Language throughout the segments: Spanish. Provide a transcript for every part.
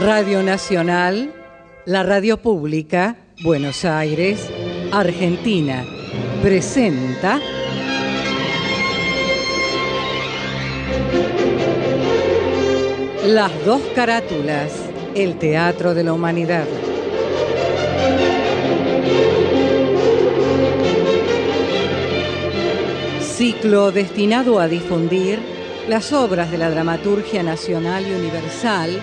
Radio Nacional, la radio pública, Buenos Aires, Argentina, presenta Las dos carátulas, el Teatro de la Humanidad. Ciclo destinado a difundir las obras de la dramaturgia nacional y universal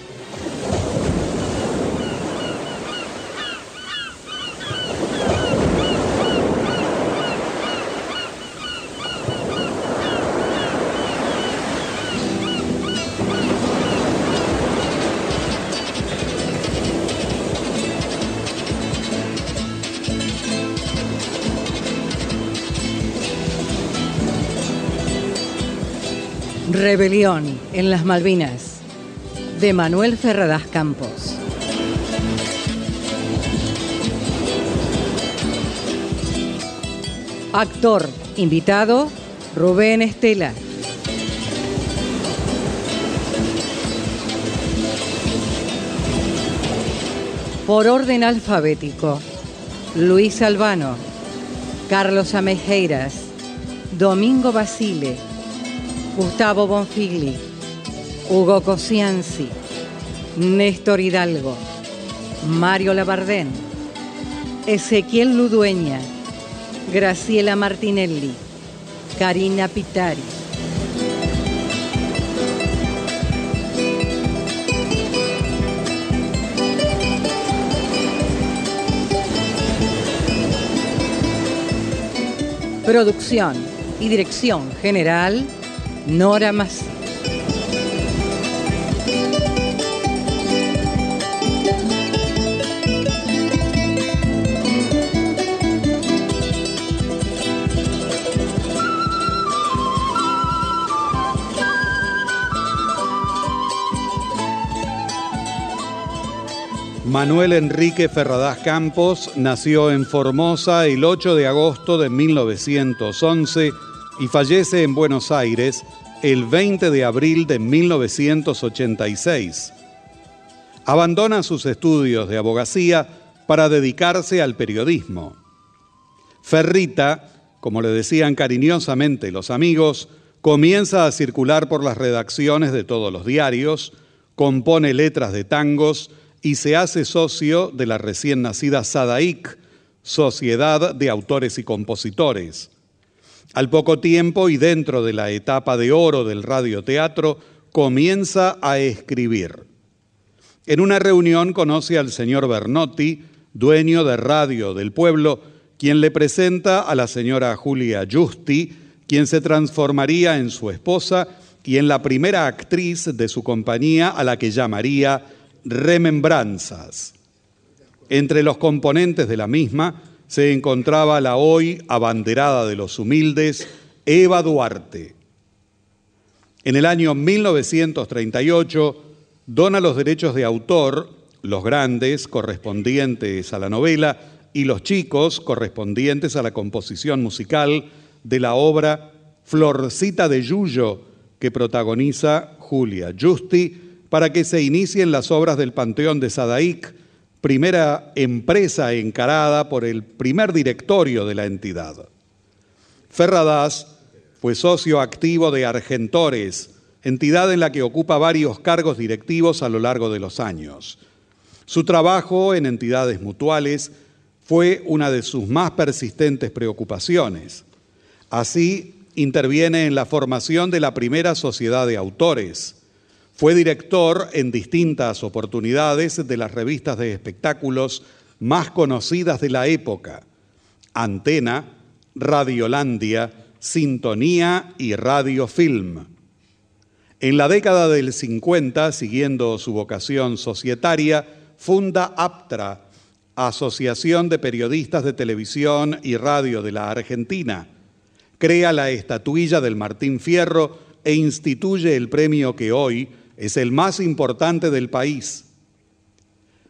Rebelión en las Malvinas de Manuel Ferradas Campos. Actor invitado Rubén Estela. Por orden alfabético, Luis Albano, Carlos Amejeiras, Domingo Basile, Gustavo Bonfigli, Hugo Cosianzi, Néstor Hidalgo, Mario Labardén, Ezequiel Ludueña, Graciela Martinelli, Karina Pitari. Producción y dirección general Nora Mas. Manuel Enrique Ferradas Campos nació en Formosa el 8 de agosto de 1911 y fallece en Buenos Aires el 20 de abril de 1986. Abandona sus estudios de abogacía para dedicarse al periodismo. Ferrita, como le decían cariñosamente los amigos, comienza a circular por las redacciones de todos los diarios, compone letras de tangos y se hace socio de la recién nacida SADAIC, Sociedad de Autores y Compositores. Al poco tiempo y dentro de la etapa de oro del radioteatro, comienza a escribir. En una reunión conoce al señor Bernotti, dueño de Radio del Pueblo, quien le presenta a la señora Julia Justi, quien se transformaría en su esposa y en la primera actriz de su compañía a la que llamaría Remembranzas. Entre los componentes de la misma se encontraba la hoy abanderada de los humildes, Eva Duarte. En el año 1938 dona los derechos de autor, los grandes correspondientes a la novela y los chicos correspondientes a la composición musical de la obra Florcita de Yuyo que protagoniza Julia Justi para que se inicien las obras del Panteón de Sadaic primera empresa encarada por el primer directorio de la entidad. Ferradas fue socio activo de Argentores, entidad en la que ocupa varios cargos directivos a lo largo de los años. Su trabajo en entidades mutuales fue una de sus más persistentes preocupaciones. Así, interviene en la formación de la primera sociedad de autores. Fue director en distintas oportunidades de las revistas de espectáculos más conocidas de la época, Antena, Radiolandia, Sintonía y Radio Film. En la década del 50, siguiendo su vocación societaria, funda APTRA, Asociación de Periodistas de Televisión y Radio de la Argentina. Crea la estatuilla del Martín Fierro e instituye el premio que hoy es el más importante del país.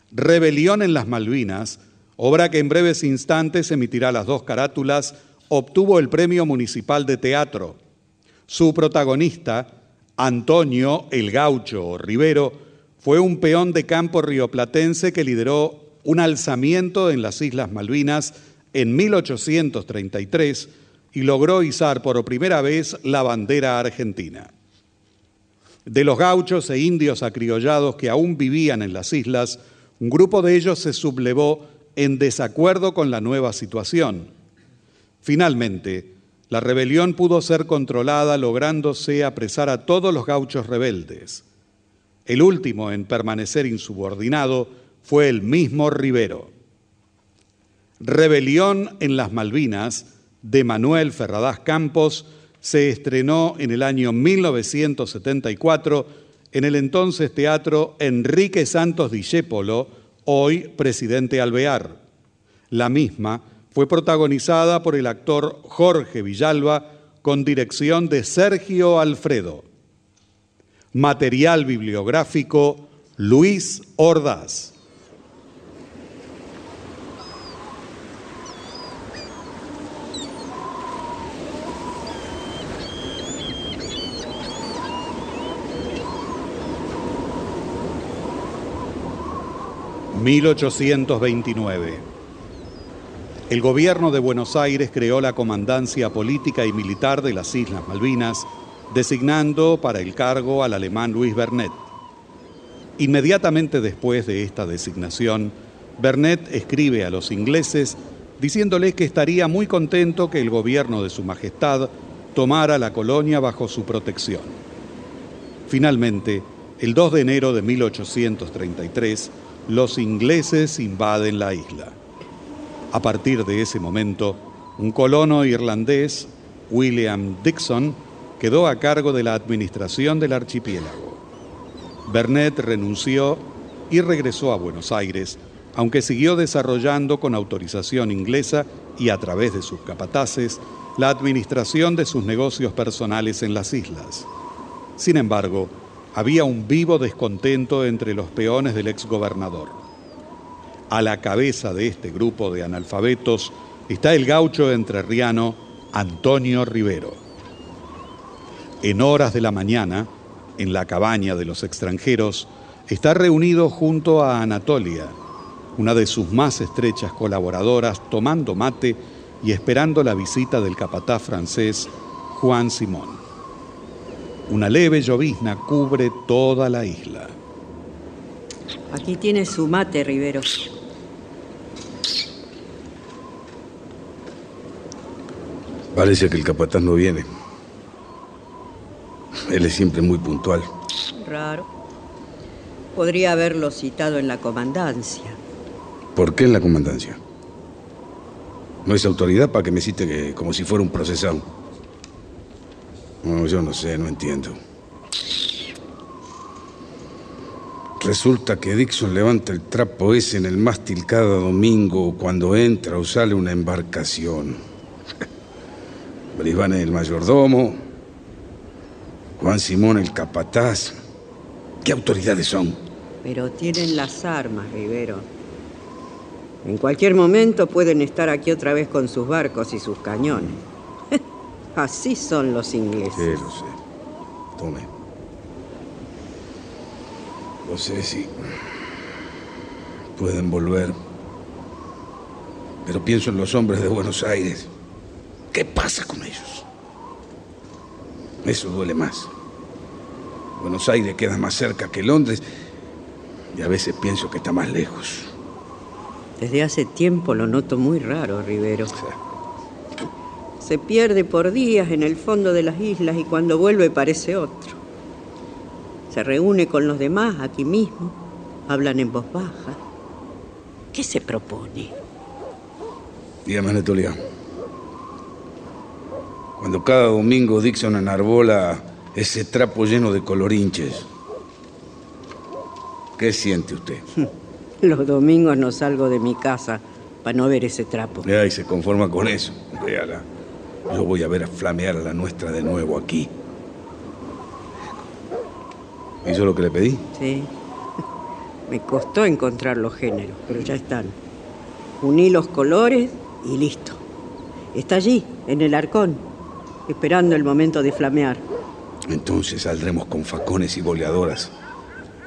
Rebelión en las Malvinas, obra que en breves instantes emitirá las dos carátulas obtuvo el Premio Municipal de Teatro. Su protagonista, Antonio el Gaucho Rivero, fue un peón de campo rioplatense que lideró un alzamiento en las Islas Malvinas en 1833 y logró izar por primera vez la bandera argentina. De los gauchos e indios acriollados que aún vivían en las islas, un grupo de ellos se sublevó en desacuerdo con la nueva situación Finalmente, la rebelión pudo ser controlada lográndose apresar a todos los gauchos rebeldes. El último en permanecer insubordinado fue el mismo Rivero. Rebelión en las Malvinas de Manuel Ferradas Campos se estrenó en el año 1974 en el entonces teatro Enrique Santos Discépolo, hoy presidente Alvear. La misma fue protagonizada por el actor Jorge Villalba con dirección de Sergio Alfredo. Material bibliográfico Luis Ordaz. «1829». El gobierno de Buenos Aires creó la Comandancia Política y Militar de las Islas Malvinas, designando para el cargo al alemán Luis Bernet. Inmediatamente después de esta designación, Bernet escribe a los ingleses diciéndoles que estaría muy contento que el gobierno de Su Majestad tomara la colonia bajo su protección. Finalmente, el 2 de enero de 1833, los ingleses invaden la isla. A partir de ese momento, un colono irlandés, William Dixon, quedó a cargo de la administración del archipiélago. Bernet renunció y regresó a Buenos Aires, aunque siguió desarrollando con autorización inglesa y a través de sus capataces la administración de sus negocios personales en las islas. Sin embargo, había un vivo descontento entre los peones del exgobernador. A la cabeza de este grupo de analfabetos está el gaucho entrerriano Antonio Rivero. En horas de la mañana, en la cabaña de los extranjeros, está reunido junto a Anatolia, una de sus más estrechas colaboradoras, tomando mate y esperando la visita del capataz francés Juan Simón. Una leve llovizna cubre toda la isla. Aquí tiene su mate, Rivero. Parece que el capataz no viene. Él es siempre muy puntual. Raro. Podría haberlo citado en la comandancia. ¿Por qué en la comandancia? No es autoridad para que me cite como si fuera un procesado. No, yo no sé, no entiendo. Resulta que Dixon levanta el trapo ese en el mástil cada domingo cuando entra o sale una embarcación. Brisbane el mayordomo, Juan Simón el capataz. ¿Qué autoridades son? Pero tienen las armas, Rivero. En cualquier momento pueden estar aquí otra vez con sus barcos y sus cañones. Así son los ingleses. Sí, lo sé. Tome. Lo sé, sí. pueden volver. Pero pienso en los hombres de Buenos Aires. ¿Qué pasa con ellos? Eso duele más. Buenos Aires queda más cerca que Londres y a veces pienso que está más lejos. Desde hace tiempo lo noto muy raro, Rivero. Se pierde por días en el fondo de las islas y cuando vuelve parece otro. Se reúne con los demás aquí mismo, hablan en voz baja. ¿Qué se propone? Dígame, Anatolia. Cuando cada domingo Dixon enarbola ese trapo lleno de colorinches, ¿qué siente usted? Los domingos no salgo de mi casa para no ver ese trapo. Ya, y se conforma con eso. Véala. Yo voy a ver a flamear a la nuestra de nuevo aquí. ¿Hizo lo que le pedí? Sí. Me costó encontrar los géneros, pero ya están. Uní los colores y listo. Está allí, en el arcón, esperando el momento de flamear. Entonces saldremos con facones y boleadoras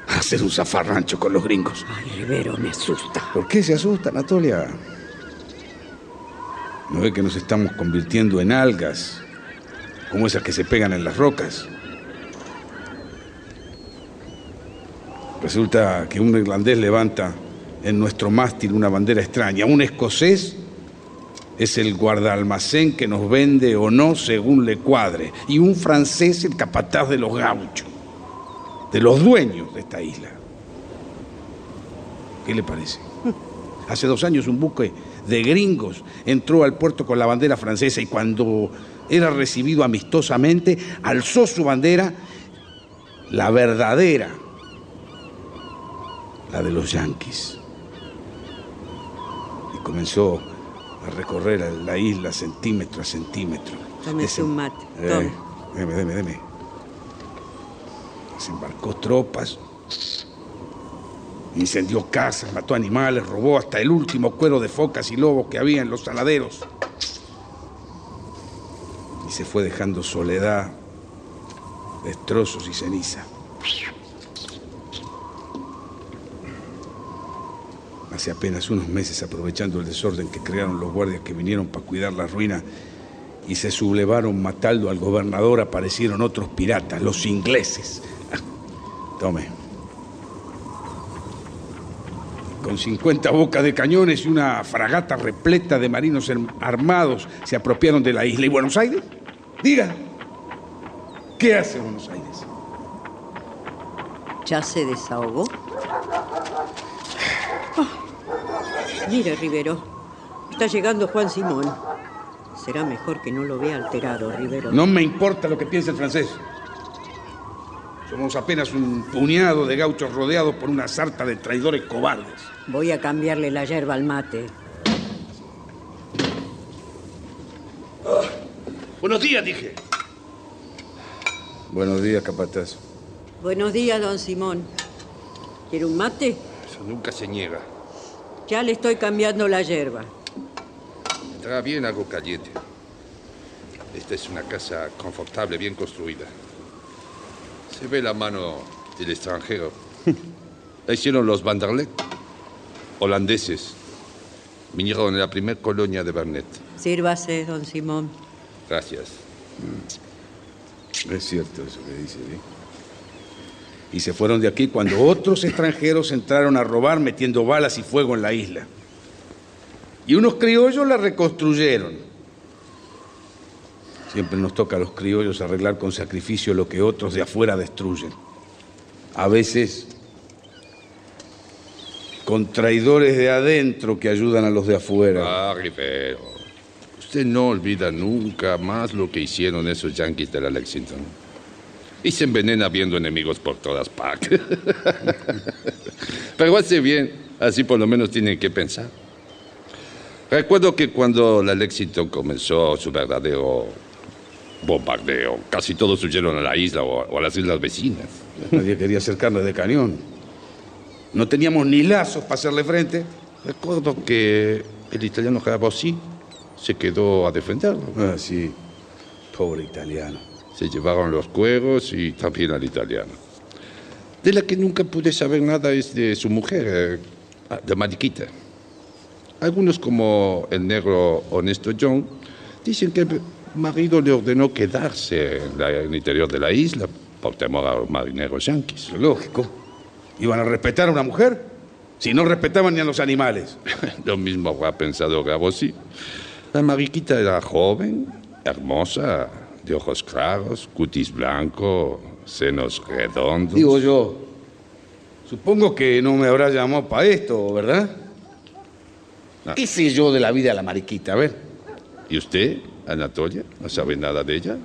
a hacer un zafarrancho con los gringos. Ay, Rivero, me asusta. ¿Por qué se asusta, Anatolia? ¿No ve que nos estamos convirtiendo en algas, como esas que se pegan en las rocas? Resulta que un irlandés levanta en nuestro mástil una bandera extraña. Un escocés es el guardaalmacén que nos vende o no según le cuadre. Y un francés el capataz de los gauchos, de los dueños de esta isla. ¿Qué le parece? Hace dos años un buque de gringos entró al puerto con la bandera francesa y cuando era recibido amistosamente, alzó su bandera, la verdadera, la de los yanquis. Y comenzó a recorrer la isla centímetro a centímetro. Desen- un mate. Eh, deme, deme, deme. Desembarcó tropas, incendió casas, mató animales, robó hasta el último cuero de focas y lobos que había en los saladeros. Y se fue dejando soledad, destrozos y ceniza. Hace apenas unos meses, aprovechando el desorden que crearon los guardias que vinieron para cuidar la ruina y se sublevaron matando al gobernador, aparecieron otros piratas, los ingleses. Ah, Tome. Con 50 bocas de cañones y una fragata repleta de marinos arm- armados se apropiaron de la isla. ¿Y Buenos Aires? Diga, ¿qué hace Buenos Aires? ¿Ya se desahogó? Ah, mire, Rivero. Está llegando Juan Simón. Será mejor que no lo vea alterado, Rivero. No me importa lo que piense el francés. Somos apenas un puñado de gauchos rodeados por una sarta de traidores cobardes. Voy a cambiarle la yerba al mate. Buenos días, dije. Buenos días, capataz. Buenos días, don Simón. ¿Quiere un mate? Eso nunca se niega. Ya le estoy cambiando la yerba. Entrará bien algo caliente. Esta es una casa confortable, bien construida. Se ve la mano del extranjero. La hicieron los Vanderlecht, holandeses. Vinieron en la primera colonia de Bernet. Sírvase, don Simón. Gracias. Es cierto eso que dice, ¿sí? Y se fueron de aquí cuando otros extranjeros entraron a robar metiendo balas y fuego en la isla. Y unos criollos la reconstruyeron. Siempre nos toca a los criollos arreglar con sacrificio lo que otros de afuera destruyen. A veces con traidores de adentro que ayudan a los de afuera. Ah, Rivero. Usted no olvida nunca más lo que hicieron esos yanquis de la Lexington. Y se envenena viendo enemigos por todas partes. Pero hace bien, así por lo menos tienen que pensar. Recuerdo que cuando la Lexington comenzó su verdadero bombardeo, casi todos huyeron a la isla o a, o a las islas vecinas. Nadie quería hacer carne de cañón. No teníamos ni lazos para hacerle frente. Recuerdo que el italiano Garabossi se quedó a defenderlo. Ah, sí. Pobre italiano. Se llevaron los cueros y también al italiano. De la que nunca pude saber nada es de su mujer, eh, Ah, de Mariquita. Algunos, como el negro honesto John, dicen que marido le ordenó quedarse en, la- en el interior de la isla por temor a los marineros yanquis. Lógico. ¿Iban a respetar a una mujer? Si no respetaban ni a los animales. Lo mismo habrá pensado Gabossi. La mariquita era joven, hermosa, de ojos claros, cutis blanco, senos redondos. Digo yo, supongo que no me habrá llamado para esto, ¿verdad? No. ¿Qué sé yo de la vida de la mariquita? A ver. ¿Y usted, Anatolia, no sabe nada de ella?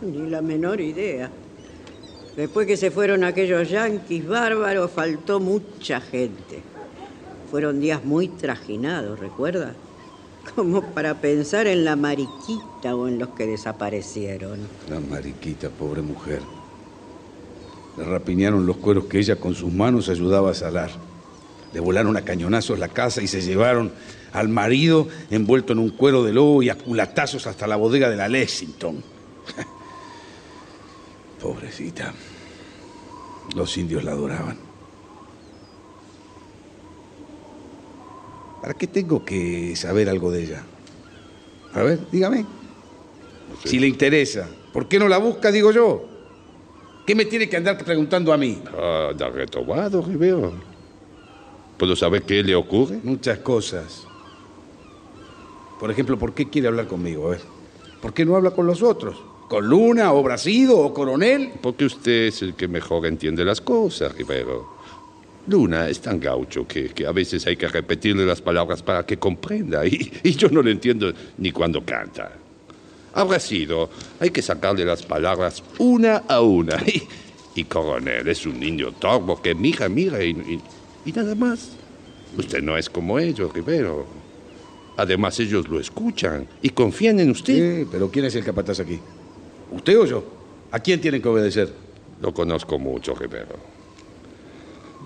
Ni la menor idea. Después que se fueron aquellos yanquis bárbaros, faltó mucha gente. Fueron días muy trajinados, ¿recuerda? Como para pensar en la mariquita o en los que desaparecieron. La mariquita, pobre mujer. Le rapiñaron los cueros que ella con sus manos ayudaba a salar. Le volaron a cañonazos la casa y se llevaron al marido envuelto en un cuero de lobo y a culatazos hasta la bodega de la Lexington. Pobrecita. Los indios la adoraban. ¿Para qué tengo que saber algo de ella? A ver, dígame. Si le interesa. ¿Por qué no la busca, digo yo? ¿Qué me tiene que andar preguntando a mí? Ah, da retomado, Rivero. ¿Puedo saber qué le ocurre? Muchas cosas. Por ejemplo, ¿por qué quiere hablar conmigo? A ver. ¿Por qué no habla con los otros? ¿Con Luna o Brasido o Coronel? Porque usted es el que mejor entiende las cosas, Rivero. Luna es tan gaucho que, que a veces hay que repetirle las palabras para que comprenda. Y, y yo no le entiendo ni cuando canta. Habrá sido, hay que sacarle las palabras una a una. Y, y Coronel es un niño torvo que mira, mira y- y nada más. Usted no es como ellos, Rivero. Además, ellos lo escuchan y confían en usted. Sí, pero ¿quién es el capataz aquí? ¿Usted o yo? ¿A quién tienen que obedecer? Lo conozco mucho, Rivero.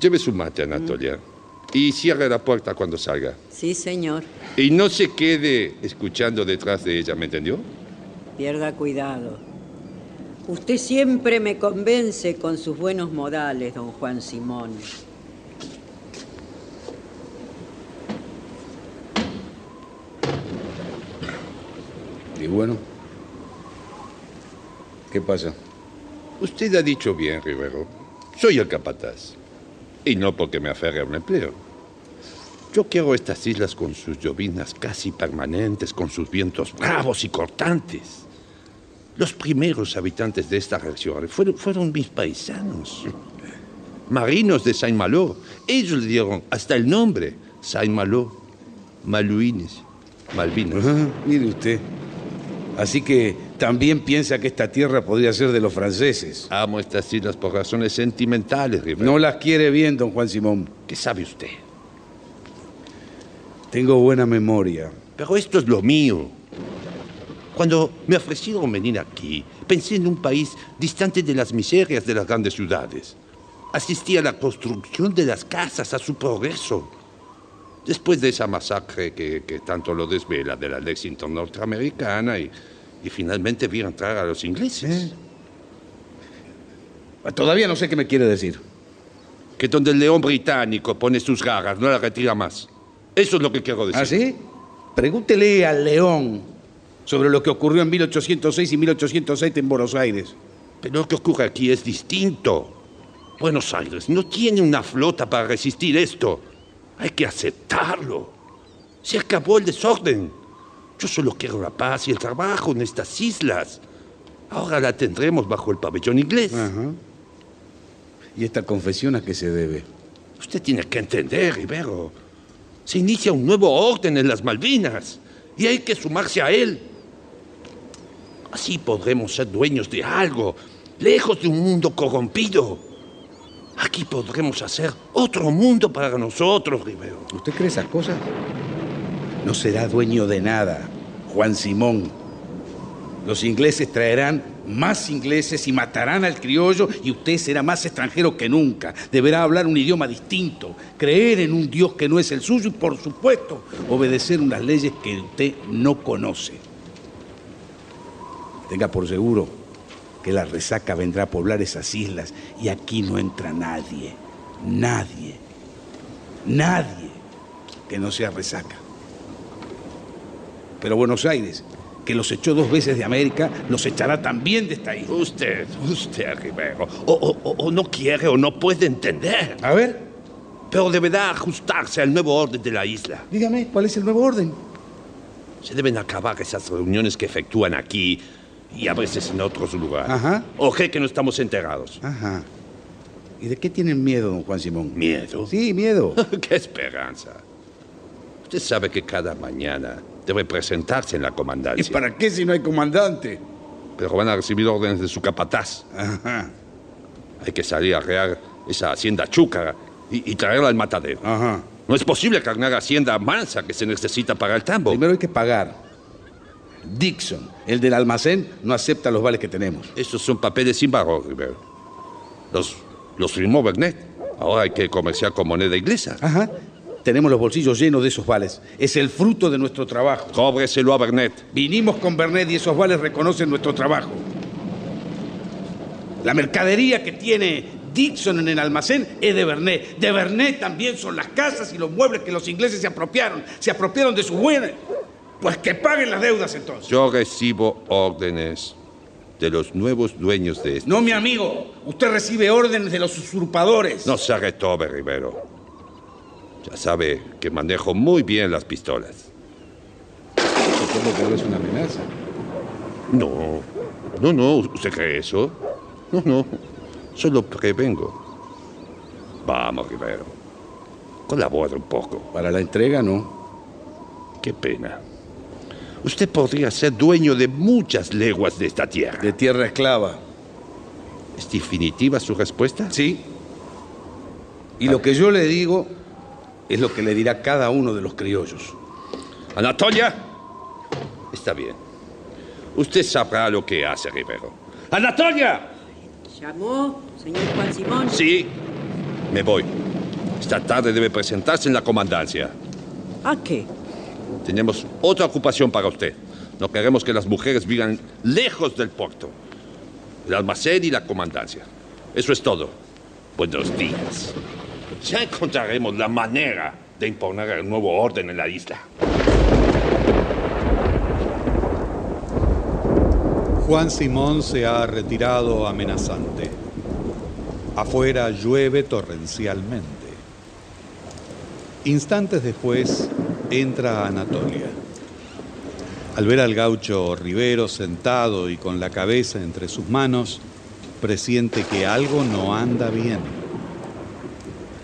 Lleve su mate, Anatolia, y cierre la puerta cuando salga. Sí, señor. Y no se quede escuchando detrás de ella, ¿me entendió? Pierda cuidado. Usted siempre me convence con sus buenos modales, don Juan Simón. Y bueno, ¿qué pasa? Usted ha dicho bien, Rivero. Soy el capataz. Y no porque me aferre a un empleo. Yo quiero estas islas con sus llovinas casi permanentes, con sus vientos bravos y cortantes. Los primeros habitantes de esta región fueron, fueron mis paisanos. Marinos de Saint-Malo. Ellos le dieron hasta el nombre. Saint-Malo, Maluines, Malvinas. Ah, mire usted. Así que también piensa que esta tierra podría ser de los franceses. Amo estas islas por razones sentimentales. No las quiere bien, don Juan Simón. ¿Qué sabe usted? Tengo buena memoria. Pero esto es lo mío. Cuando me ofrecieron venir aquí, pensé en un país distante de las miserias de las grandes ciudades. Asistí a la construcción de las casas, a su progreso. Después de esa masacre que, que tanto lo desvela de la Lexington norteamericana y, y finalmente vi entrar a los ingleses. Todavía no sé qué me quiere decir. Que donde el león británico pone sus garras, no la retira más. Eso es lo que quiero decir. ¿Ah, sí? Pregúntele al León sobre lo que ocurrió en 1806 y 1807 en Buenos Aires. Pero lo que ocurre aquí es distinto. Buenos Aires no tiene una flota para resistir esto. Hay que aceptarlo. Se acabó el desorden. Yo solo quiero la paz y el trabajo en estas islas. Ahora la tendremos bajo el pabellón inglés. Ajá. ¿Y esta confesión a qué se debe? Usted tiene que entender, Rivero. Se inicia un nuevo orden en las Malvinas y hay que sumarse a él. Así podremos ser dueños de algo, lejos de un mundo corrompido. Aquí podremos hacer otro mundo para nosotros, Rivero. ¿Usted cree esas cosas? No será dueño de nada, Juan Simón. Los ingleses traerán más ingleses y matarán al criollo y usted será más extranjero que nunca. Deberá hablar un idioma distinto, creer en un Dios que no es el suyo y, por supuesto, obedecer unas leyes que usted no conoce. Tenga por seguro que la resaca vendrá a poblar esas islas y aquí no entra nadie, nadie. Nadie que no sea resaca. Pero Buenos Aires, que los echó dos veces de América, los echará también de esta isla. Usted, usted, Rivero, o, o- o no quiere o no puede entender, A ver, pero deberá ajustarse al nuevo orden de la isla. dígame, ¿cuál es el nuevo orden? Se deben acabar esas reuniones que efectúan aquí y a veces en otros lugares. Ajá. O cree que no estamos enterados. Ajá. ¿Y de qué tienen miedo, don Juan Simón? ¿Miedo? Sí, miedo. ¡Qué esperanza! Usted sabe que cada mañana debe presentarse en la ¿Y comandancia. para qué si no hay comandante? Pero van a recibir órdenes de su capataz. Ajá, Hay que salir a rear esa hacienda chúcara y, y traerla al matadero. ajá. No es posible cargar hacienda mansa que se necesita para el tambo. Primero hay que pagar. Dixon, el del almacén, no acepta los vales que tenemos. Estos son papeles sin valor, Rivero. Los, los firmó Bernet. Ahora hay que comerciar con moneda inglesa. Ajá. Tenemos los bolsillos llenos de esos vales. Es el fruto de nuestro trabajo. Cóbreselo a Bernet. Vinimos con Bernet y esos vales reconocen nuestro trabajo. La mercadería que tiene Dixon en el almacén es de Bernet. De Bernet también son las casas y los muebles que los ingleses se apropiaron. Se apropiaron de sus buenas. Pues que paguen las deudas entonces. Yo recibo órdenes de los nuevos dueños de esto. No, mi amigo. Usted recibe órdenes de los usurpadores. No se retobe, Rivero. Ya sabe que manejo muy bien las pistolas. Supongo que ahora es una amenaza. No, no, no. ¿Usted cree eso? No, no. Solo prevengo. Vamos, Rivero. Colabora un poco. Para la entrega, no. Qué pena. Usted podría ser dueño de muchas leguas de esta tierra. De tierra esclava. ¿Es definitiva su respuesta? Sí. Y lo que yo le digo es lo que le dirá cada uno de los criollos. Anatolia. Está bien. Usted sabrá lo que hace, Rivero. ¡Anatolia! ¿Llamó, señor Juan Simón? Sí. Me voy. Esta tarde debe presentarse en la comandancia. ¿A qué? Tenemos otra ocupación para usted. No queremos que las mujeres vivan lejos del puerto. El almacén y la comandancia. Eso es todo. Buenos días. Ya encontraremos la manera de imponer el nuevo orden en la isla. Juan Simón se ha retirado amenazante. Afuera llueve torrencialmente. Instantes después entra Anatolia. Al ver al gaucho Rivero sentado y con la cabeza entre sus manos, presiente que algo no anda bien.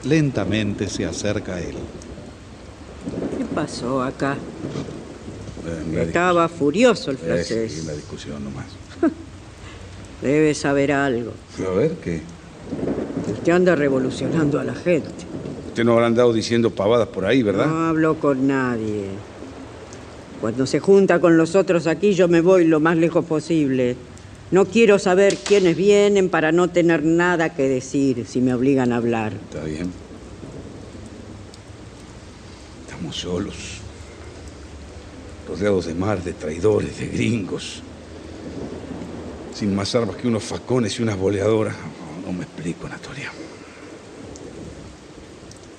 Lentamente se acerca a él. ¿Qué pasó acá? Eh, Estaba furioso el francés. la discusión nomás. Debe saber algo. A ver, ¿qué? Usted anda revolucionando a la gente. Usted no habrá andado diciendo pavadas por ahí, ¿verdad? No hablo con nadie. Cuando se junta con los otros aquí, yo me voy lo más lejos posible. No quiero saber quiénes vienen para no tener nada que decir si me obligan a hablar. Está bien. Estamos solos. Rodeados de mar, de traidores, de gringos. Sin más armas que unos facones y unas boleadoras. No, no me explico, Anatolia.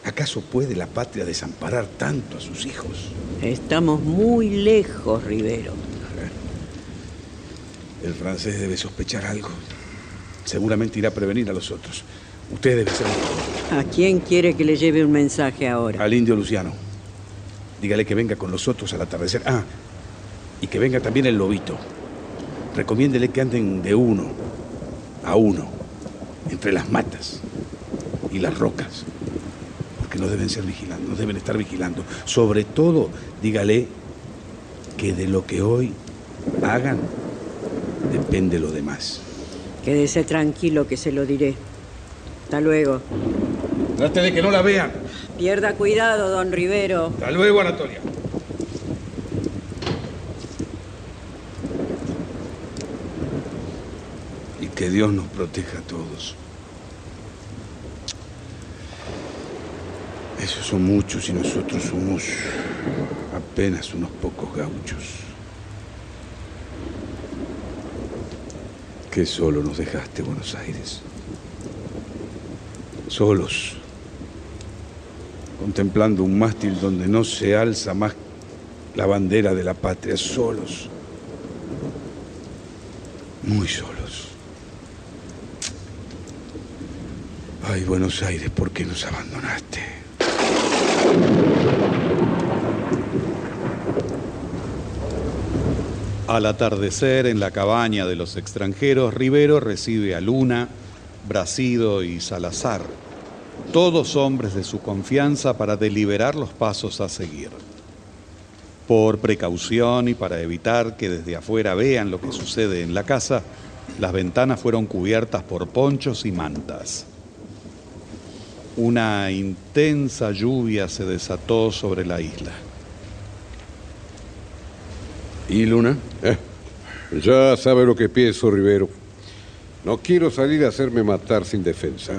¿Acaso puede la patria desamparar tanto a sus hijos? Estamos muy lejos, Rivero. El francés debe sospechar algo. Seguramente irá a prevenir a los otros. Usted debe ser ¿A quién quiere que le lleve un mensaje ahora? al indio Luciano. Dígale que venga con los otros al atardecer. Ah, y que venga también el lobito. Recomiéndele que anden de uno a uno, entre las matas y las rocas. Porque no deben ser vigilando, no deben estar vigilando. Sobre todo, dígale que de lo que hoy hagan depende lo demás. Quédese tranquilo que se lo diré. Hasta luego. Trate de que no la vean. Pierda cuidado, don Rivero. Hasta luego, Anatolia. Y que Dios nos proteja a todos. Esos son muchos y nosotros somos apenas unos pocos gauchos. Que solo nos dejaste, Buenos Aires. Solos contemplando un mástil donde no se alza más la bandera de la patria, solos, muy solos. Ay, Buenos Aires, ¿por qué nos abandonaste? Al atardecer en la cabaña de los extranjeros, Rivero recibe a Luna, Bracido y Salazar, todos hombres de su confianza para deliberar los pasos a seguir. Por precaución y para evitar que desde afuera vean lo que sucede en la casa, las ventanas fueron cubiertas por ponchos y mantas. Una intensa lluvia se desató sobre la isla. ¿Y Luna? Eh, ya sabe lo que pienso, Rivero. No quiero salir a hacerme matar sin defensa.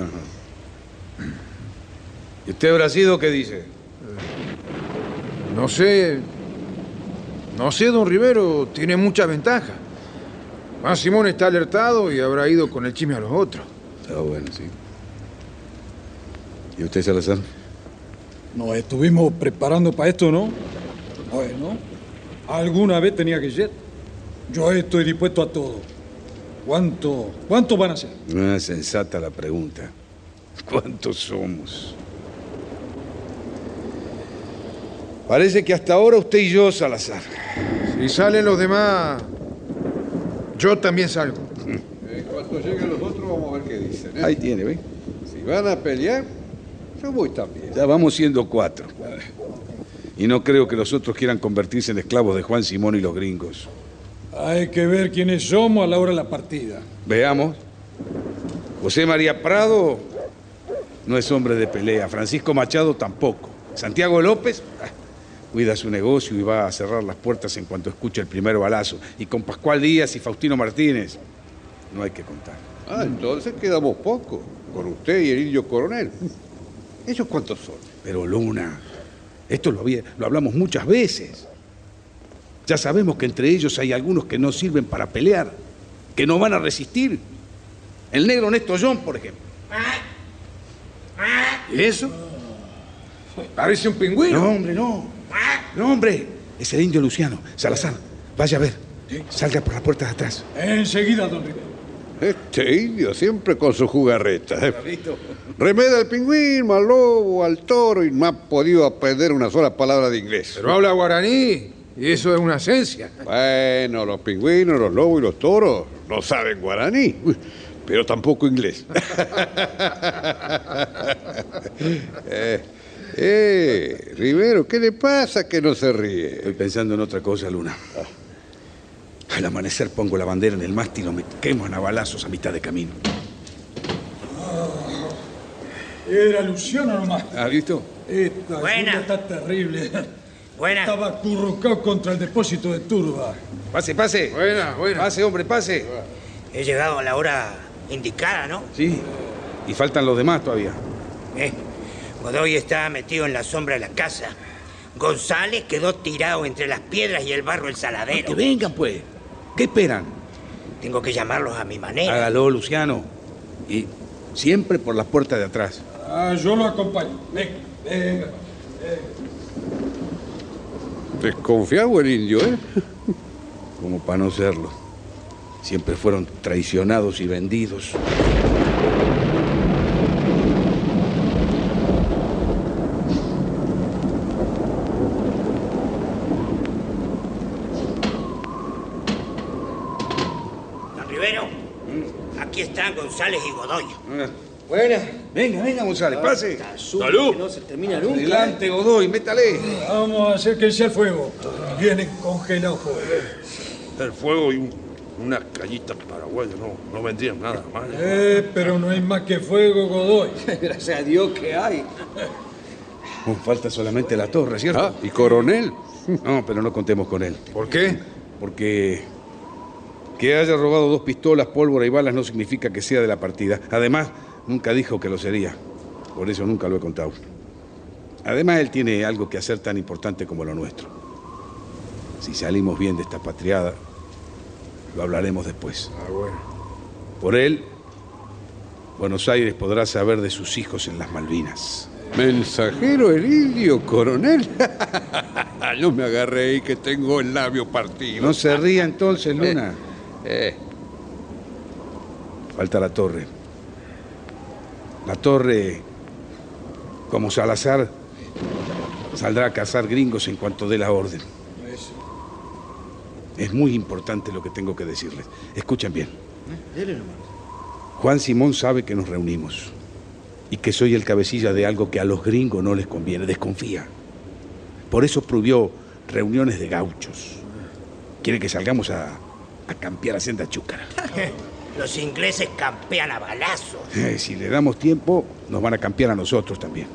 ¿Y usted, Bracido, qué dice? No sé. No sé, don Rivero. Tiene mucha ventaja. Juan Simón está alertado y habrá ido con el chisme a los otros. Está bueno, sí. ¿Y usted, Salazar? Nos estuvimos preparando para esto, ¿no? Bueno, alguna vez tenía que ser. Yo estoy dispuesto a todo. ¿Cuánto, cuánto van a ser? No es sensata la pregunta. ¿Cuántos somos? Parece que hasta ahora usted y yo, Salazar. Si salen los demás, yo también salgo. En cuanto lleguen los otros, vamos a ver qué dicen. ¿eh? Ahí tiene, ¿ve? Si van a pelear, yo voy también. Ya vamos siendo cuatro. Y no creo que los otros quieran convertirse en esclavos de Juan Simón y los gringos. Hay que ver quiénes somos a la hora de la partida. Veamos. José María Prado no es hombre de pelea. Francisco Machado tampoco. Santiago López ah, cuida su negocio y va a cerrar las puertas en cuanto escuche el primer balazo. Y con Pascual Díaz y Faustino Martínez no hay que contar. Ah, entonces quedamos pocos. Con usted y el indio coronel. ¿Esos cuántos son? Pero Luna, esto lo, había- lo hablamos muchas veces. Ya sabemos que entre ellos hay algunos que no sirven para pelear, que no van a resistir. El negro Néstor John, por ejemplo. ¿Y eso? Parece un pingüino. No, hombre, no. No, hombre. Es el indio Luciano. Salazar, vaya a ver. Salga por la puerta de atrás. Enseguida, don Rivero. Este indio siempre con su jugarreta. Remeda al pingüino, al lobo, al toro y no ha podido aprender una sola palabra de inglés. Pero habla guaraní y eso es una esencia. Bueno, los pingüinos, los lobos y los toros no saben guaraní, pero tampoco inglés. eh, eh, Rivero, ¿qué le pasa que no se ríe? Estoy pensando en otra cosa, Luna. Al amanecer pongo la bandera en el mástil o me queman a balazos a mitad de camino. Era Luciano nomás. ¿Has visto? Esta Buena. está terrible. Buena. Estaba acurrucado contra el depósito de turba. Pase, pase. Buena, buena. Pase, hombre, pase. He llegado a la hora indicada, ¿no? Sí. Y faltan los demás todavía. Eh, Godoy está metido en la sombra de la casa. González quedó tirado entre las piedras y el barro del saladero. Que vengan, pues. ¿Qué esperan? Tengo que llamarlos a mi manera. Hágalo, Luciano. Y siempre por la puerta de atrás. Ah, yo lo acompaño. Venga, venga. Desconfiado el indio, ¿eh? Como para no serlo. Siempre fueron traicionados y vendidos. Don Rivero, aquí están González y Godoy. Buena. Venga, venga, González, pase. Salud. No se termina nunca. Adelante, Godoy, métale. Vamos a hacer que sea el fuego. Vienen congelados. El fuego y un- una cañita paraguaya no, no vendrían nada mal. Eh, pero no hay más que fuego, Godoy. Gracias a Dios que hay. Falta solamente la torre, ¿cierto? Ah, y coronel. No, pero no contemos con él. ¿Por qué? Porque que haya robado dos pistolas, pólvora y balas no significa que sea de la partida. Además, nunca dijo que lo sería. Por eso nunca lo he contado. Además, él tiene algo que hacer tan importante como lo nuestro. Si salimos bien de esta patriada, lo hablaremos después. Ah, bueno. Por él, Buenos Aires podrá saber de sus hijos en las Malvinas. ¿Mensajero el indio, coronel? Yo me agarré y que tengo el labio partido. No se ría entonces, Luna. Eh, Falta la torre. La torre, como Salazar, saldrá a cazar gringos en cuanto dé la orden. Es muy importante lo que tengo que decirles. Escuchen bien. Juan Simón sabe que nos reunimos y que soy el cabecilla de algo que a los gringos no les conviene, desconfía. Por eso prohibió reuniones de gauchos. Quiere que salgamos a, a campear a Senda Chúcara. Los ingleses campean a balazos. Eh, si le damos tiempo, nos van a campear a nosotros también.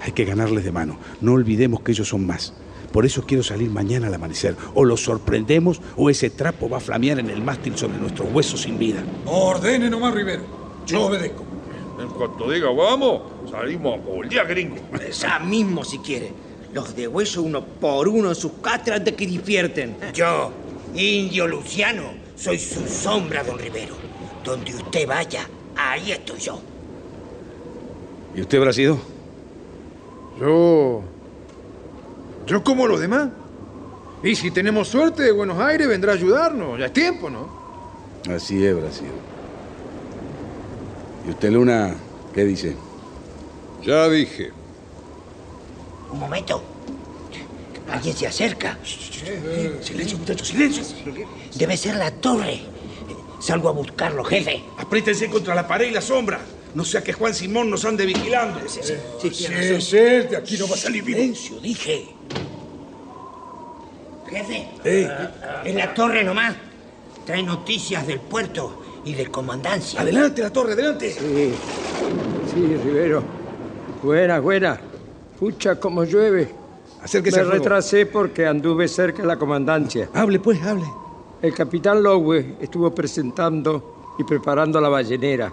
Hay que ganarles de mano. No olvidemos que ellos son más. Por eso quiero salir mañana al amanecer. O los sorprendemos o ese trapo va a flamear en el mástil sobre nuestros huesos sin vida. Ordene nomás, Rivero. Yo obedezco. En cuanto diga vamos, salimos por el día gringo. Ya mismo, si quiere. Los de hueso uno por uno en sus castras de que despierten. Yo, indio Luciano, soy su sombra, don Rivero. Donde usted vaya, ahí estoy yo. ¿Y usted habrá sido? Yo. Yo como los demás. Y si tenemos suerte de Buenos Aires, vendrá a ayudarnos. Ya es tiempo, ¿no? Así es, Brasil. ¿Y usted, Luna, qué dice? ya dije. Un momento. Alguien se acerca. Silencio, muchachos, silencio. Debe ser la torre. Salgo a buscarlo, jefe. Apriétense contra la pared y la sombra. No sea que Juan Simón nos ande vigilando. Sí, sí, sí, Sí, tiene razón. sí, de aquí no va a salir vivo. Silencio, dije. Jefe, en la torre nomás. Trae noticias del puerto y de comandancia. Adelante, la torre, adelante. Sí, sí, Rivero. Buena, buena. Pucha, como llueve. Acérquese Me al retrasé porque anduve cerca de la comandancia. Hable, pues, hable. El capitán Lowe estuvo presentando y preparando la ballenera.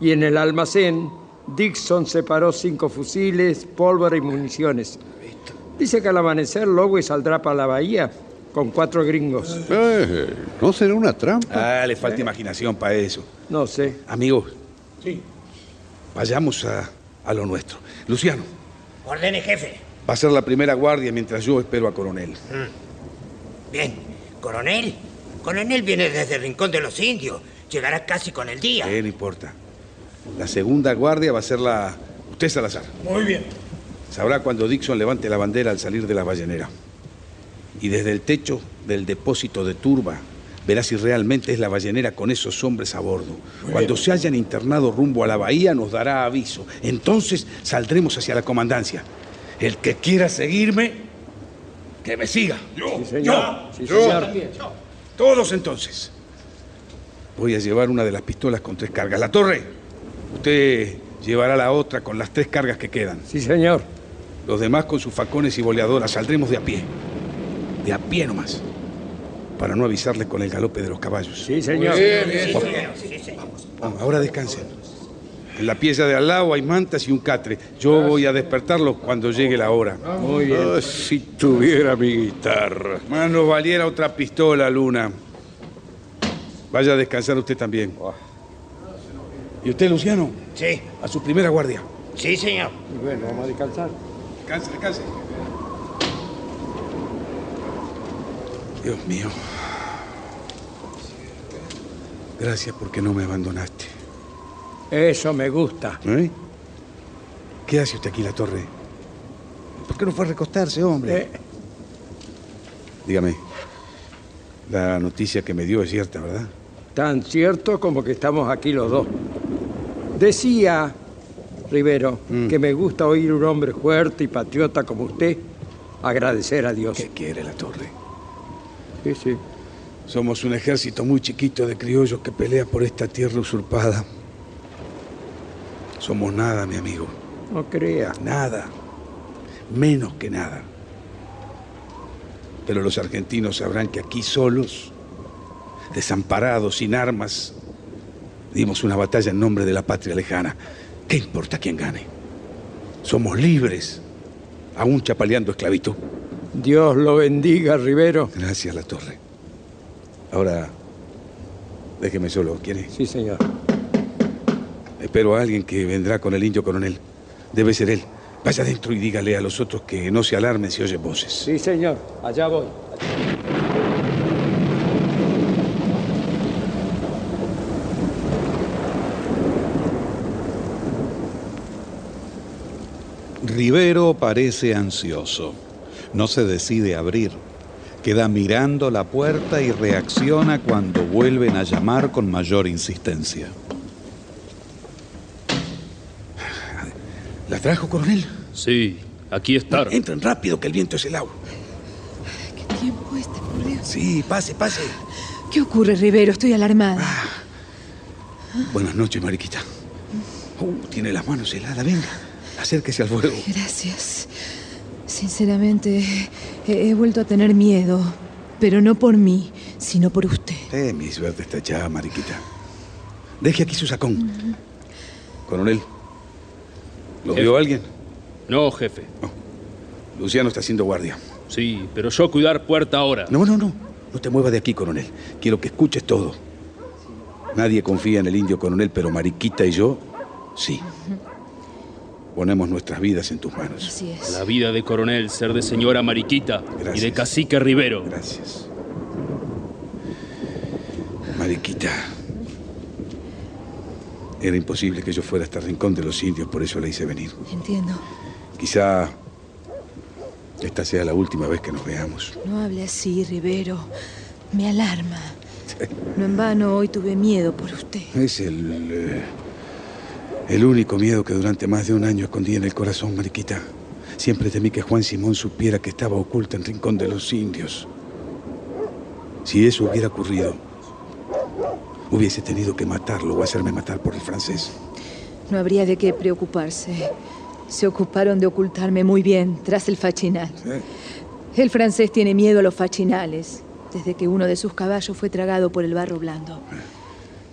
Y en el almacén, Dixon separó cinco fusiles, pólvora y municiones. Dice que al amanecer Lowe saldrá para la bahía con cuatro gringos. Eh, ¿No será una trampa? Ah, le falta imaginación para eso. No sé. Amigos. Sí. Vayamos a, a lo nuestro. Luciano, Ordene, jefe. Va a ser la primera guardia mientras yo espero a coronel. Bien. ¿Coronel? Coronel viene desde el Rincón de los Indios. Llegará casi con el día. Eh, no importa. La segunda guardia va a ser la... Usted, Salazar. Muy bien. Sabrá cuando Dixon levante la bandera al salir de la ballenera. Y desde el techo del depósito de turba verá si realmente es la ballenera con esos hombres a bordo. Cuando se hayan internado rumbo a la bahía nos dará aviso. Entonces saldremos hacia la comandancia. El que quiera seguirme, que me siga. Sí, señor. Sí, Yo. señor. Todos entonces. Voy a llevar una de las pistolas con tres cargas. La torre, usted llevará la otra con las tres cargas que quedan. Sí, señor. Los demás con sus facones y boleadoras saldremos de a pie. De a pie nomás. Para no avisarles con el galope de los caballos. Sí, señor. Vamos, ahora descansen. En la pieza de al lado hay mantas y un catre. Yo voy a despertarlos cuando llegue la hora. Muy bien. Ah, si tuviera mi guitarra. Más nos valiera otra pistola, Luna. Vaya a descansar usted también. ¿Y usted, Luciano? Sí, A su primera guardia. sí, señor. Bueno, vamos a descansar. Descanse, descanse. Dios mío. Gracias porque no me abandonaste. Eso me gusta. ¿Eh? ¿Qué hace usted aquí en la torre? ¿Por qué no fue a recostarse, hombre? Eh, Dígame. La noticia que me dio es cierta, ¿verdad? tan cierto como que estamos aquí los dos. Decía, Rivero, Mm. que me gusta oír un hombre fuerte y patriota como usted agradecer a Dios. ¿Qué quiere la torre? Sí, sí. Somos un ejército muy chiquito de criollos que pelea por esta tierra usurpada. Somos nada, mi amigo. No crea. Nada. Menos que nada. Pero los argentinos sabrán que aquí solos, desamparados, sin armas, dimos una batalla en nombre de la patria lejana. ¿Qué importa quién gane? Somos libres, aún chapaleando esclavitud. Dios lo bendiga, Rivero. Gracias, La Torre. Ahora, déjeme solo, ¿quiere? Sí, señor. Espero a alguien que vendrá con el indio coronel. Debe ser él. Vaya adentro y dígale a los otros que no se alarmen si oye voces. Sí, señor. Allá voy. Rivero parece ansioso. No se decide a abrir. Queda mirando la puerta y reacciona cuando vuelven a llamar con mayor insistencia. ¿La trajo, coronel? Sí, aquí está. Entren rápido, que el viento es el agua. ¿Qué tiempo este, por Dios? Sí, pase, pase. ¿Qué ocurre, Rivero? Estoy alarmada. Buenas noches, Mariquita. Uh, tiene las manos heladas. Venga, acérquese al fuego. Gracias. Sinceramente, he, he vuelto a tener miedo. Pero no por mí, sino por usted. Eh, mi suerte está echada, Mariquita. Deje aquí su sacón. Coronel, ¿lo Jefe. vio alguien? No, jefe. Luciano está haciendo guardia. Sí, pero yo cuidar puerta ahora. No, no, no. No te muevas de aquí, coronel. Quiero que escuches todo. Nadie confía en el indio coronel, pero Mariquita y yo, sí. Ponemos nuestras vidas en tus manos. Así es. La vida de coronel, ser de señora Mariquita y de cacique Rivero. Gracias. Mariquita. Era imposible que yo fuera hasta el rincón de los indios, por eso la hice venir. Entiendo. Quizá esta sea la última vez que nos veamos. No hable así, Rivero. Me alarma. No en vano hoy tuve miedo por usted. Es el. eh, el único miedo que durante más de un año escondí en el corazón, Mariquita. Siempre temí que Juan Simón supiera que estaba oculto en Rincón de los Indios. Si eso hubiera ocurrido, hubiese tenido que matarlo o hacerme matar por el francés. No habría de qué preocuparse. Se ocuparon de ocultarme muy bien tras el fachinal. El francés tiene miedo a los fachinales, desde que uno de sus caballos fue tragado por el barro blando.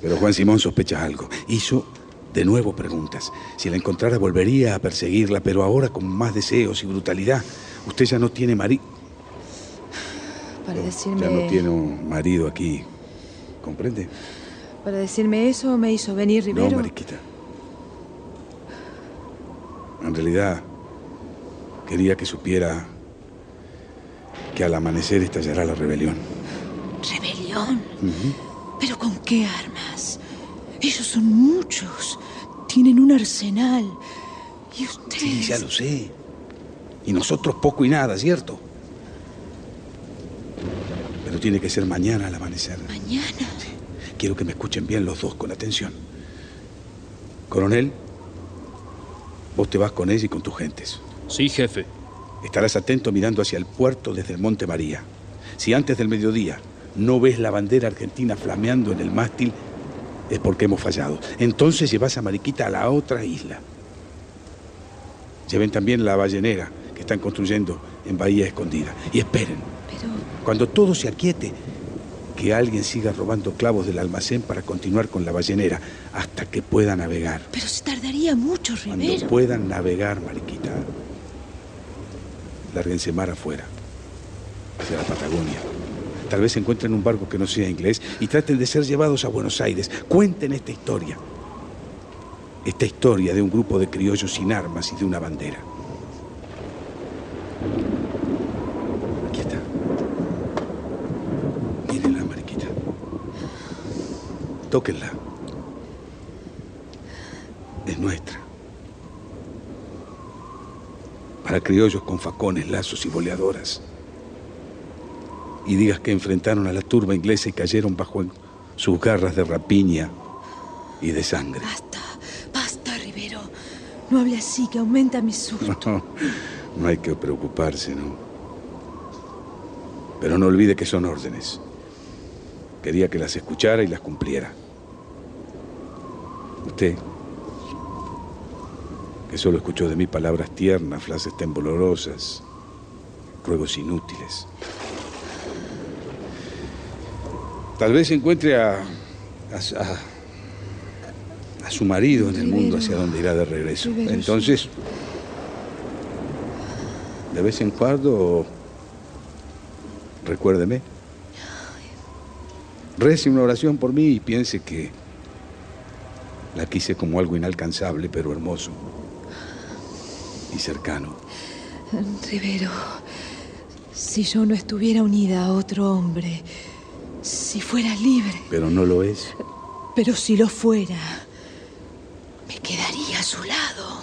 Pero Juan Simón sospecha algo. Hizo de nuevo preguntas. Si la encontrara volvería a perseguirla, pero ahora con más deseos y brutalidad. Usted ya no tiene marido. Para decirme, Ya no tiene un marido aquí. ¿Comprende? Para decirme eso me hizo venir Rivero. No, Mariquita. En realidad, quería que supiera que al amanecer estallará la rebelión. ¿Rebelión? ¿Pero con qué armas? Ellos son muchos. Tienen un arsenal. Y ustedes... Sí, ya lo sé. Y nosotros poco y nada, ¿cierto? Pero tiene que ser mañana al amanecer. ¿Mañana? Quiero que me escuchen bien los dos con atención. Coronel, vos te vas con ella y con tus gentes. Sí, jefe. Estarás atento mirando hacia el puerto desde el Monte María. Si antes del mediodía no ves la bandera argentina flameando en el mástil, es porque hemos fallado. Entonces llevas a Mariquita a la otra isla. Lleven también la ballenera que están construyendo en Bahía Escondida. Y esperen. Pero... Cuando todo se aquiete, que alguien siga robando clavos del almacén para continuar con la ballenera hasta que pueda navegar. Pero se tardaría mucho, Cuando Rivero. puedan navegar, Mariquita, lárguense mar afuera, hacia la Patagonia. Tal vez encuentren un barco que no sea inglés y traten de ser llevados a Buenos Aires. Cuenten esta historia. Esta historia de un grupo de criollos sin armas y de una bandera. Aquí está. Mírenla, Mariquita. Tóquenla. Es nuestra. Para criollos con facones, lazos y boleadoras. Y digas que enfrentaron a la turba inglesa y cayeron bajo sus garras de rapiña y de sangre. Basta, Rivero. No hable así, que aumenta mi susto. No, no hay que preocuparse, ¿no? Pero no olvide que son órdenes. Quería que las escuchara y las cumpliera. Usted, que solo escuchó de mí palabras tiernas, frases temblorosas, ruegos inútiles. Tal vez encuentre a, a, su- a- a su marido en el mundo hacia donde irá de regreso. Entonces, de vez en cuando, recuérdeme. Rece una oración por mí y piense que la quise como algo inalcanzable pero hermoso. y cercano. Rivero, si yo no estuviera unida a otro hombre, si fuera libre, Pero no lo es. pero si lo fuera, me quedaría a su lado.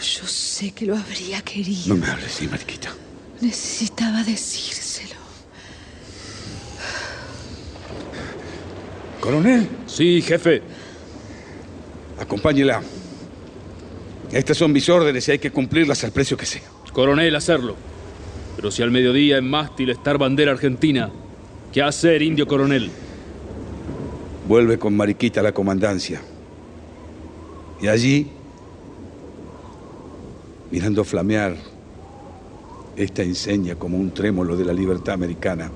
Yo sé que lo habría querido. No me hables así, Mariquita. Necesitaba decírselo. ¿Coronel? Sí, jefe. Acompáñela. Estas son mis órdenes y hay que cumplirlas al precio que sea. Coronel, hacerlo. Pero si al mediodía en mástil estar bandera argentina, ¿qué hacer, indio coronel? Vuelve con Mariquita a la comandancia. Y allí, mirando flamear esta enseña como un trémolo de la libertad americana,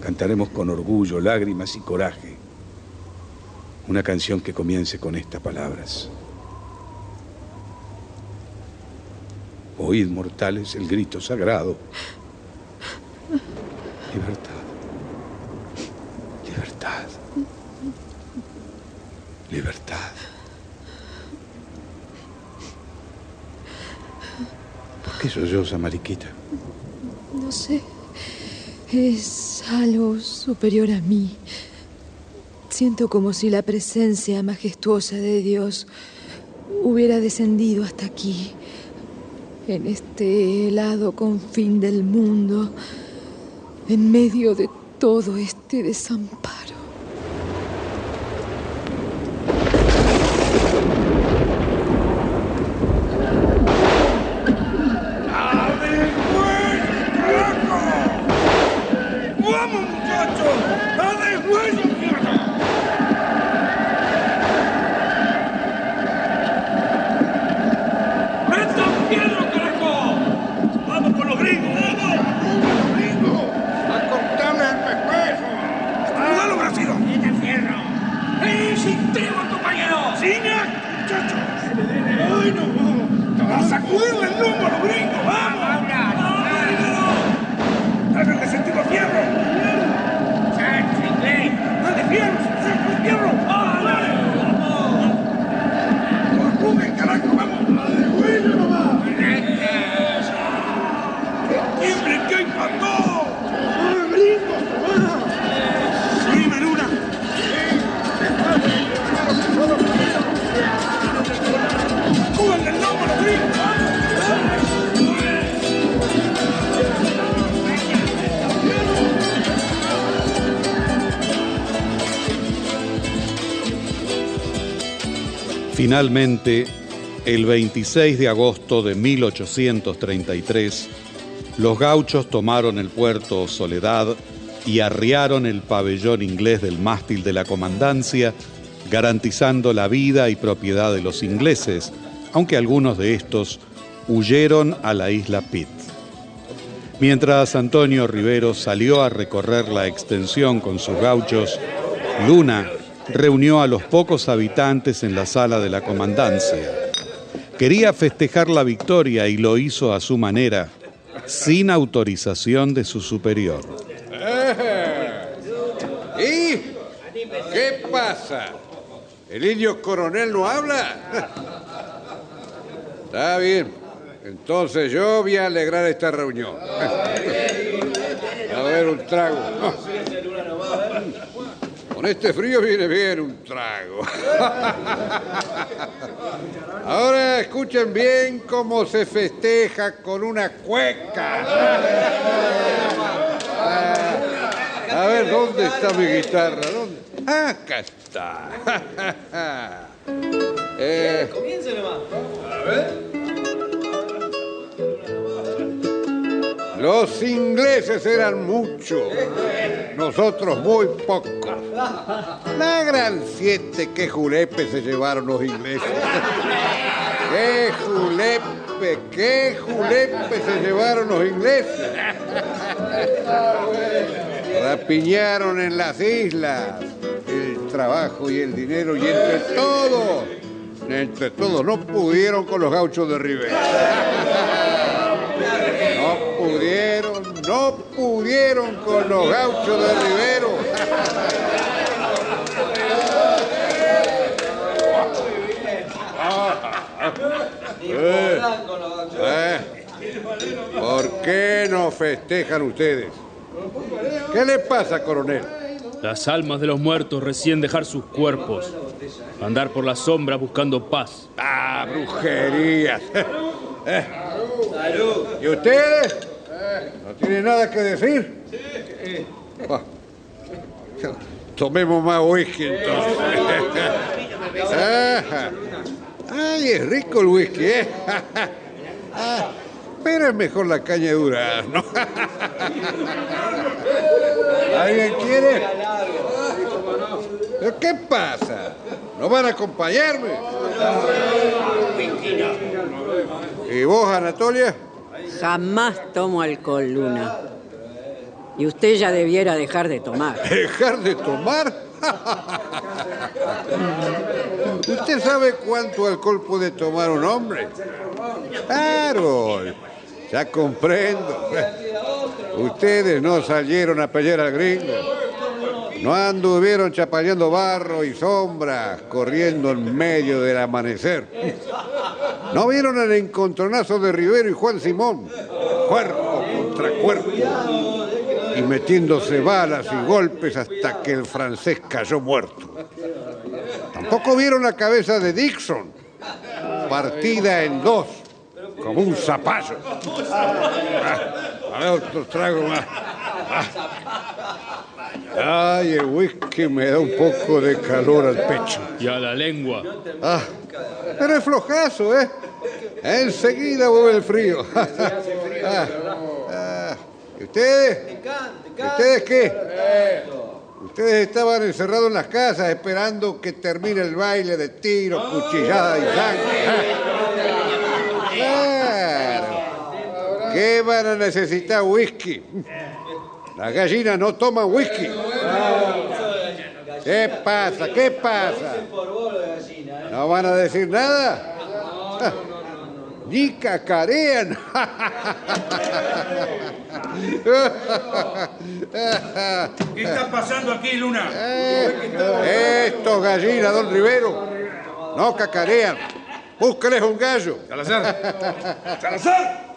cantaremos con orgullo, lágrimas y coraje una canción que comience con estas palabras. Oíd, mortales, el grito sagrado. Libertad. Libertad. Libertad. ¿Por qué solloza, Mariquita? No sé. Es algo superior a mí. Siento como si la presencia majestuosa de Dios hubiera descendido hasta aquí, en este helado confín del mundo, en medio de todo este desamparo. Finalmente, el 26 de agosto de 1833, los gauchos tomaron el puerto Soledad y arriaron el pabellón inglés del mástil de la comandancia, garantizando la vida y propiedad de los ingleses, aunque algunos de estos huyeron a la isla Pitt. Mientras Antonio Rivero salió a recorrer la extensión con sus gauchos, Luna reunió a los pocos habitantes en la sala de la comandancia. Quería festejar la victoria y lo hizo a su manera, sin autorización de su superior. ¿Y qué pasa? ¿El indio coronel no habla? Está bien. Entonces yo voy a alegrar esta reunión. A ver, un trago. Con este frío viene bien un trago. Ahora escuchen bien cómo se festeja con una cueca. A ver, ¿dónde está mi guitarra? ¿Dónde? Acá está. Eh, Comience nomás. A ver. Los ingleses eran muchos, nosotros muy pocos. La gran siete que julepe se llevaron los ingleses. ¡Qué julepe, qué julepe se llevaron los ingleses! Rapiñaron en las islas el trabajo y el dinero y entre todos, entre todos no pudieron con los gauchos de Rivera. No pudieron, no pudieron con los gauchos de Rivero. Eh, eh, ¿Por qué no festejan ustedes? ¿Qué le pasa, coronel? Las almas de los muertos recién dejar sus cuerpos. Andar por la sombra buscando paz. Ah, brujerías. Eh, ¿Y ustedes? ¿No tienen nada que decir? Ah, Tomemos más whisky entonces. Ay, es rico el whisky, ¿eh? Ah, pero es mejor la caña de durazno. ¿Alguien quiere? ¿Pero qué pasa? ¿No van a acompañarme? ¿Y vos, Anatolia? Jamás tomo alcohol, Luna. Y usted ya debiera dejar de tomar. ¿Dejar de tomar? ¿Usted sabe cuánto alcohol puede tomar un hombre? Claro, ya comprendo. Ustedes no salieron a pelear al gringo. No anduvieron chapaleando barro y sombras, corriendo en medio del amanecer. No vieron el encontronazo de Rivero y Juan Simón, cuerpo contra cuerpo, y metiéndose balas y golpes hasta que el francés cayó muerto. Tampoco vieron la cabeza de Dixon, partida en dos, como un zapallo. Ah, a ver, otro trago más. Ah. Ay, el whisky me da un poco de calor al pecho. Y a la lengua. Ah, pero es flojazo, ¿eh? Enseguida vuelve el frío. Ah, ah. ¿Y ustedes? ¿Y ustedes qué? Ustedes estaban encerrados en las casas esperando que termine el baile de tiros, cuchilladas y sangre. Claro. ¿Qué van a necesitar whisky? Las gallinas no toman whisky. ¿Qué pasa? ¿Qué pasa? ¿No van a decir nada? Ni cacarean. ¿Qué está pasando aquí, Luna? Estos gallinas, don Rivero, no cacarean. Búscales un gallo. Salazar. ¡Salazar!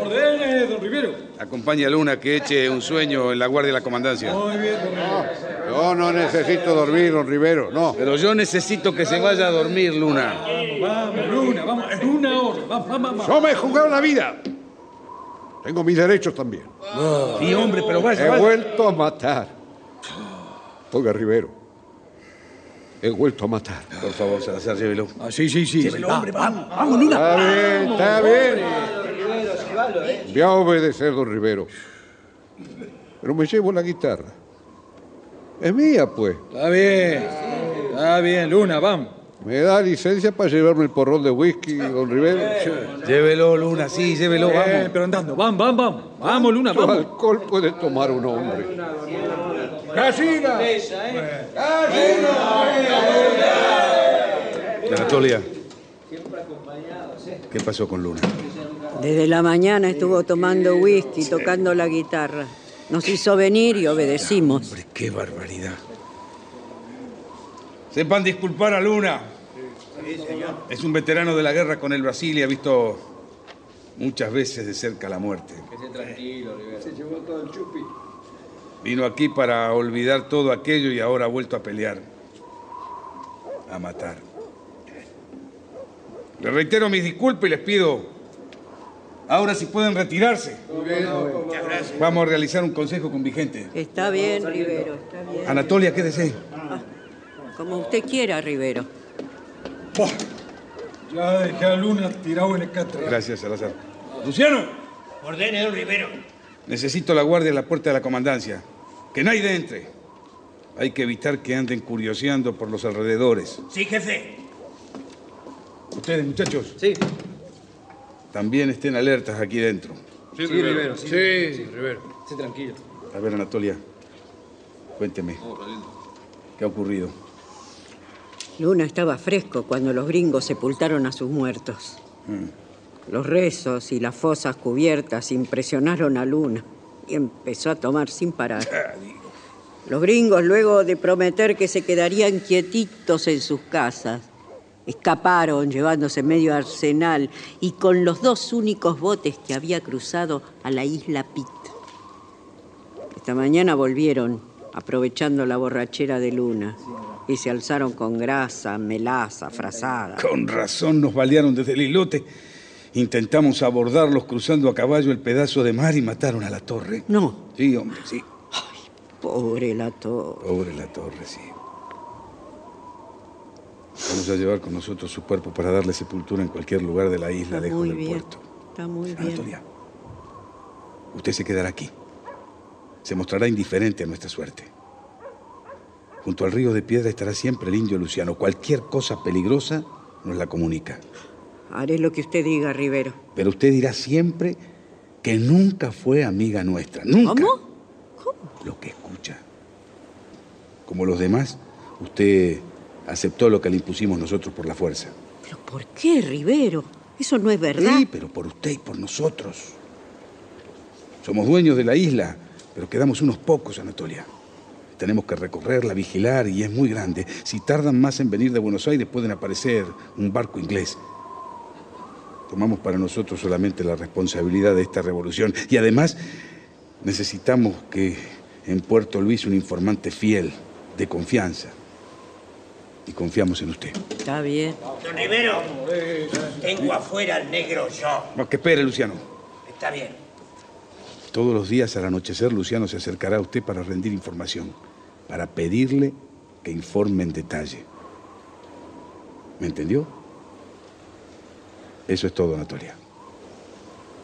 Ordene, don Rivero. Acompaña a Luna que eche un sueño en la guardia de la comandancia. Muy bien, don Rivero. Yo no necesito dormir, don Rivero, no. Pero yo necesito que se vaya a dormir, Luna. Vamos, Luna, vamos, en una hora. Vamos, vamos, vamos. Yo me he jugado la vida. Tengo mis derechos también. Sí, hombre, pero vaya, He vaya. vuelto a matar. Oiga, Rivero. He vuelto a matar. Por favor, Salazar, llévelo. Ah, sí, sí, sí. hombre, vamos, vamos, Luna. Está bien, está bien. Voy a obedecer, don Rivero. Pero me llevo la guitarra. Es mía, pues. Está bien. Está bien, Luna, vamos. ¿Me da licencia para llevarme el porrón de whisky, don Rivero? Llévelo, Luna, sí, llévelo, Bien, vamos. pero andando. Vamos, vamos, vamos. Vamos, Luna, ¿Cuánto vamos. alcohol puede tomar un hombre? ¡Gallina! Anatolia. ¿Qué pasó con Luna? Desde la mañana estuvo tomando whisky, tocando la guitarra. Nos hizo venir y obedecimos. Hombre, qué barbaridad. Sepan disculpar a Luna. Es un veterano de la guerra con el Brasil y ha visto muchas veces de cerca la muerte. Vino aquí para olvidar todo aquello y ahora ha vuelto a pelear. A matar. Le reitero mis disculpas y les pido ahora si pueden retirarse. Vamos a realizar un consejo con Vigente. Está bien, Rivero, está bien. Anatolia, quédese. Como usted quiera, Rivero. Buah, Ya dejé a Luna tirado en el catre. Gracias, Salazar. Luciano, Ordene, don Rivero. necesito la guardia en la puerta de la comandancia. Que nadie entre. Hay que evitar que anden curioseando por los alrededores. Sí, jefe. Ustedes, muchachos. Sí. También estén alertas aquí dentro. Sí, Rivero. Sí, sí, Rivero. Sí, tranquilo. A ver, Anatolia, cuénteme. ¿Qué ha ocurrido? Luna estaba fresco cuando los gringos sepultaron a sus muertos. Mm. Los rezos y las fosas cubiertas impresionaron a Luna y empezó a tomar sin parar. Los gringos, luego de prometer que se quedarían quietitos en sus casas, Escaparon llevándose medio arsenal y con los dos únicos botes que había cruzado a la isla Pitt. Esta mañana volvieron, aprovechando la borrachera de luna, y se alzaron con grasa, melaza, frazada. Con razón nos balearon desde el islote. Intentamos abordarlos cruzando a caballo el pedazo de mar y mataron a la torre. No. Sí, hombre, sí. Pobre la torre. Pobre la torre, sí. Vamos a llevar con nosotros su cuerpo para darle sepultura en cualquier lugar de la isla, Está lejos del bien. puerto. Está muy bien. Anatolia, usted se quedará aquí. Se mostrará indiferente a nuestra suerte. Junto al río de piedra estará siempre el indio Luciano. Cualquier cosa peligrosa nos la comunica. Haré lo que usted diga, Rivero. Pero usted dirá siempre que nunca fue amiga nuestra. Nunca. ¿Cómo? Lo que escucha. Como los demás, usted aceptó lo que le impusimos nosotros por la fuerza. ¿Pero por qué, Rivero? Eso no es verdad. Sí, pero por usted y por nosotros. Somos dueños de la isla, pero quedamos unos pocos, Anatolia. Tenemos que recorrerla, vigilar y es muy grande. Si tardan más en venir de Buenos Aires, pueden aparecer un barco inglés. Tomamos para nosotros solamente la responsabilidad de esta revolución y además necesitamos que en Puerto Luis un informante fiel, de confianza. Y confiamos en usted. Está bien. Don Rivero, tengo afuera al negro yo. No, que espere, Luciano. Está bien. Todos los días al anochecer Luciano se acercará a usted para rendir información, para pedirle que informe en detalle. ¿Me entendió? Eso es todo, Anatolia.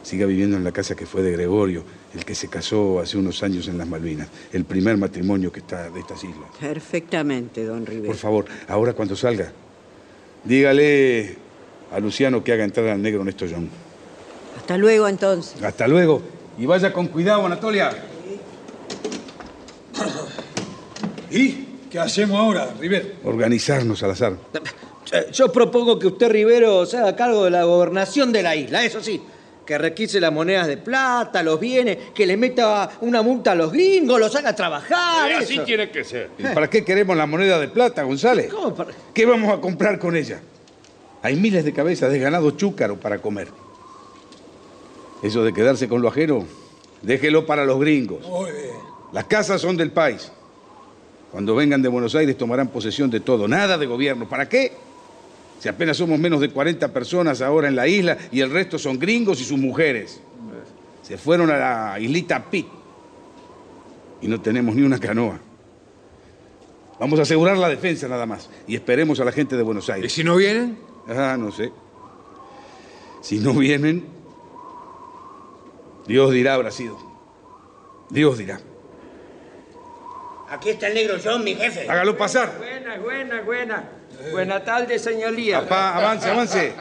Siga viviendo en la casa que fue de Gregorio, el que se casó hace unos años en las Malvinas, el primer matrimonio que está de estas islas. Perfectamente, don Rivero. Por favor, ahora cuando salga, dígale a Luciano que haga entrar al negro Néstor John. Hasta luego, entonces. Hasta luego. Y vaya con cuidado, Anatolia. ¿Y qué hacemos ahora, Rivero? Organizarnos al azar. Yo propongo que usted, Rivero, se haga cargo de la gobernación de la isla, eso sí. Que requise las monedas de plata, los bienes, que le meta una multa a los gringos, los haga trabajar. así eso. tiene que ser. ¿Y ¿Para qué queremos la moneda de plata, González? ¿Cómo para- ¿Qué vamos a comprar con ella? Hay miles de cabezas de ganado chúcaro para comer. Eso de quedarse con lo ajeno, déjelo para los gringos. Muy bien. Las casas son del país. Cuando vengan de Buenos Aires tomarán posesión de todo, nada de gobierno. ¿Para qué? Si apenas somos menos de 40 personas ahora en la isla y el resto son gringos y sus mujeres. Se fueron a la islita Pitt y no tenemos ni una canoa. Vamos a asegurar la defensa nada más y esperemos a la gente de Buenos Aires. ¿Y si no vienen? Ah, no sé. Si no vienen, Dios dirá habrá sido. Dios dirá. Aquí está el negro John, mi jefe. Hágalo pasar. Buena, buena, buena. Buena tarde, señoría. Papá, avance, avance.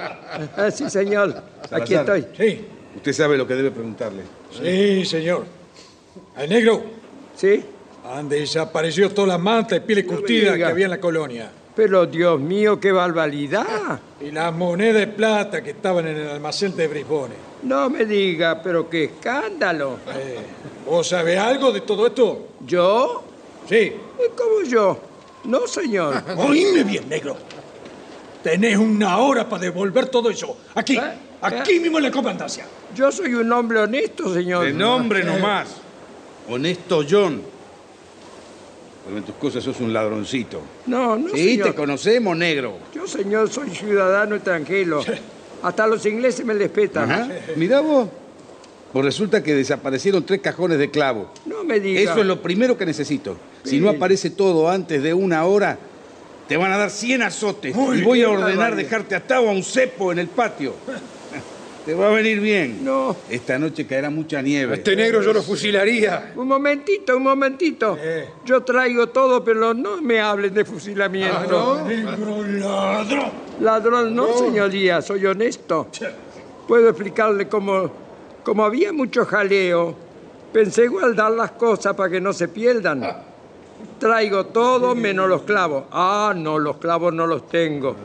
Ah, sí, señor. Aquí Salazar. estoy. Sí, Usted sabe lo que debe preguntarle. sí, señor. ¿Al negro? Sí. Han desaparecido todas las mantas y pieles No me curtidas que había en la colonia. Pero Dios mío, qué barbaridad. Y las monedas de plata que estaban en el almacén de Brisbane. No me diga, pero qué escándalo. Eh, ¿Vos sabés algo de todo esto? ¿Yo? Sí. ¿Cómo yo? No, señor. Oíme bien, negro. Tenés una hora para devolver todo eso. Aquí, ¿Eh? aquí mismo en la comandancia. Yo soy un hombre honesto, señor. De nombre nomás. Honesto John. Pero en tus cosas sos un ladroncito. No, no, Sí, señor. te conocemos, negro. Yo, señor, soy ciudadano extranjero. Hasta los ingleses me respetan. Ajá. Mirá vos. Pues resulta que desaparecieron tres cajones de clavo. No me diga. Eso es lo primero que necesito. Si no aparece todo antes de una hora, te van a dar 100 azotes. Uy, y voy a ordenar dejarte atado a un cepo en el patio. te va a venir bien. No. Esta noche caerá mucha nieve. A este negro yo lo fusilaría. Un momentito, un momentito. Yo traigo todo, pero no me hablen de fusilamiento. Negro ladrón. Ladrón, no, señoría, soy honesto. Puedo explicarle cómo, como había mucho jaleo, pensé guardar las cosas para que no se pierdan. Traigo todo menos los clavos. Ah, no, los clavos no los tengo.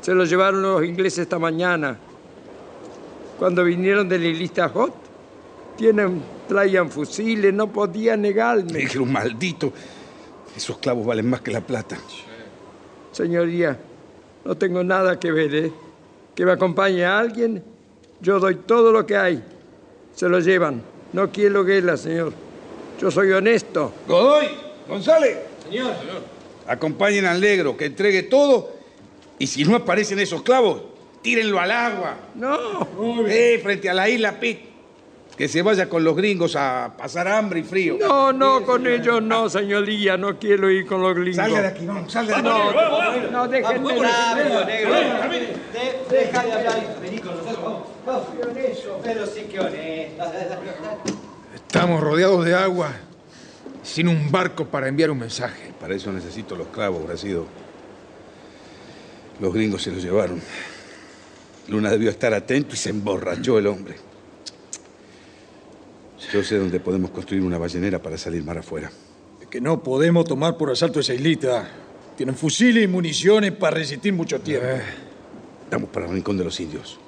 Se los llevaron los ingleses esta mañana. Cuando vinieron de la lista Hot, tienen, traían fusiles, no podía negarme. Negro maldito. Esos clavos valen más que la plata. Señoría, No tengo nada que ver, ¿eh? Que me acompañe a alguien, yo doy todo lo que hay. Se lo llevan. No quiero guerra, señor. Yo soy honesto. Godoy, González, Señor. acompañen al negro, que entregue todo. Y si no aparecen esos clavos, tírenlo al agua. No. Eh, frente a la isla Pitt. Que se vaya con los gringos a pasar hambre y frío. No, no, con ellos no, señoría. No quiero ir con los gringos. Salga de aquí, vamos, salga de aquí. No, no, déjenme. Rápido, negro. De- Deja de hablar. Vení con nosotros. Vamos. Vamos. Pero sí que honesto. Estamos rodeados de agua, sin un barco para enviar un mensaje. Para eso necesito los clavos, Bracido. Los gringos se los llevaron. Luna debió estar atento y se emborrachó el hombre. Yo sé dónde podemos construir una ballenera para salir mar afuera. Que no podemos tomar por asalto esa islita. Tienen fusiles y municiones para resistir mucho tiempo. Vamos para el rincón de los indios.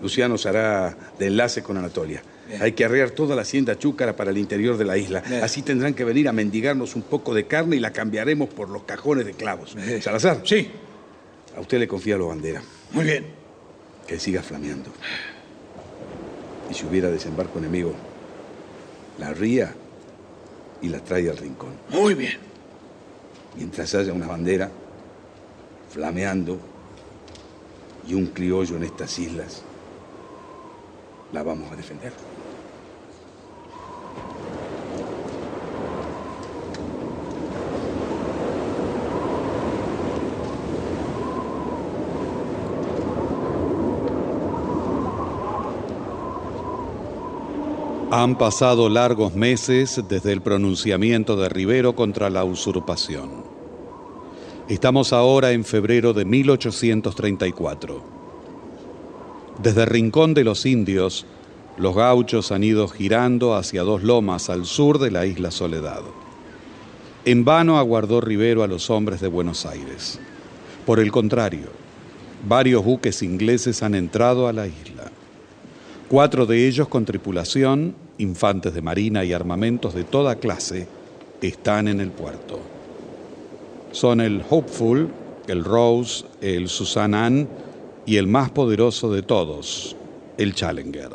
Luciano se hará de enlace con Anatolia. Hay que arrear toda la hacienda chúcara para el interior de la isla. Así tendrán que venir a mendigarnos un poco de carne y la cambiaremos por los cajones de clavos. Salazar. Sí. A usted le confía la bandera. Muy bien. Que siga flameando. Y si hubiera desembarco enemigo, la ría y la trae al rincón. Muy bien. Mientras haya una bandera flameando y un criollo en estas islas, la vamos a defender. Han pasado largos meses desde el pronunciamiento de Rivero contra la usurpación. Estamos ahora en febrero de 1834. Desde Rincón de los Indios, los gauchos han ido girando hacia dos lomas al sur de la isla Soledad. En vano aguardó Rivero a los hombres de Buenos Aires. Por el contrario, varios buques ingleses han entrado a la isla. Cuatro de ellos con tripulación, infantes de marina y armamentos de toda clase, están en el puerto. Son el Hopeful, el Rose, el Susan Ann y el más poderoso de todos, el Challenger.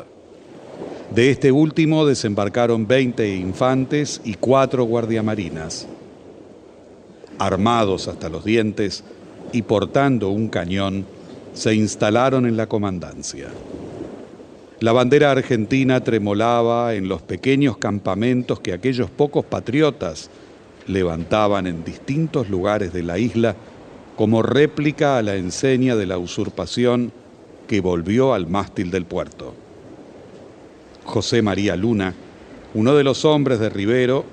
De este último desembarcaron 20 infantes y cuatro guardiamarinas. Armados hasta los dientes y portando un cañón, se instalaron en la comandancia. La bandera argentina tremolaba en los pequeños campamentos que aquellos pocos patriotas levantaban en distintos lugares de la isla como réplica a la enseña de la usurpación que volvió al mástil del puerto. José María Luna, uno de los hombres de Rivero,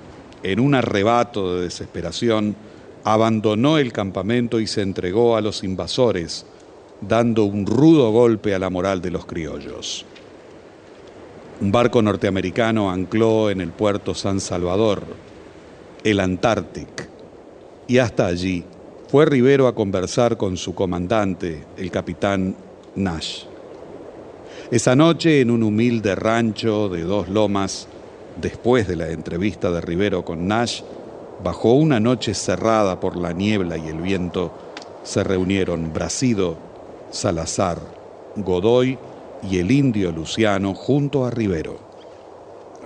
en un arrebato de desesperación, abandonó el campamento y se entregó a los invasores, dando un rudo golpe a la moral de los criollos. Un barco norteamericano ancló en el puerto San Salvador, el Antarctic, y hasta allí fue Rivero a conversar con su comandante, el capitán Nash. Esa noche, en un humilde rancho de dos lomas, después de la entrevista de Rivero con Nash, bajo una noche cerrada por la niebla y el viento, se reunieron Bracido, Salazar, Godoy y el indio Luciano junto a Rivero.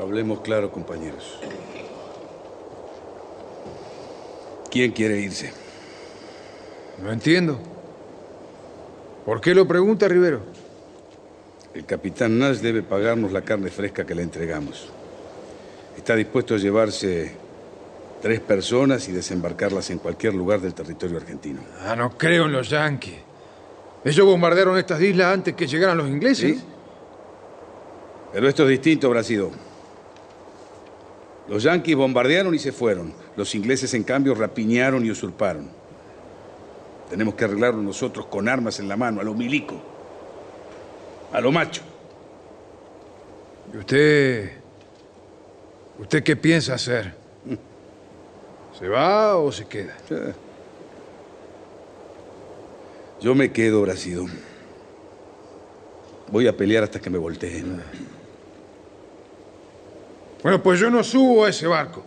Hablemos claro, compañeros. ¿Quién quiere irse? No entiendo. ¿Por qué lo pregunta Rivero? El capitán Nash debe pagarnos la carne fresca que le entregamos. Está dispuesto a llevarse tres personas y desembarcarlas en cualquier lugar del territorio argentino. Ah, no creo en los yanquis. Ellos bombardearon estas islas antes que llegaran los ingleses. ¿Sí? Pero esto es distinto, Bracido. Los yanquis bombardearon y se fueron. Los ingleses, en cambio, rapiñaron y usurparon. Tenemos que arreglarlo nosotros con armas en la mano, a lo milico, a lo macho. ¿Y usted... ¿Usted qué piensa hacer? ¿Se va o se queda? Yo me quedo, Bracido. Voy a pelear hasta que me volteen. Bueno, pues yo no subo a ese barco.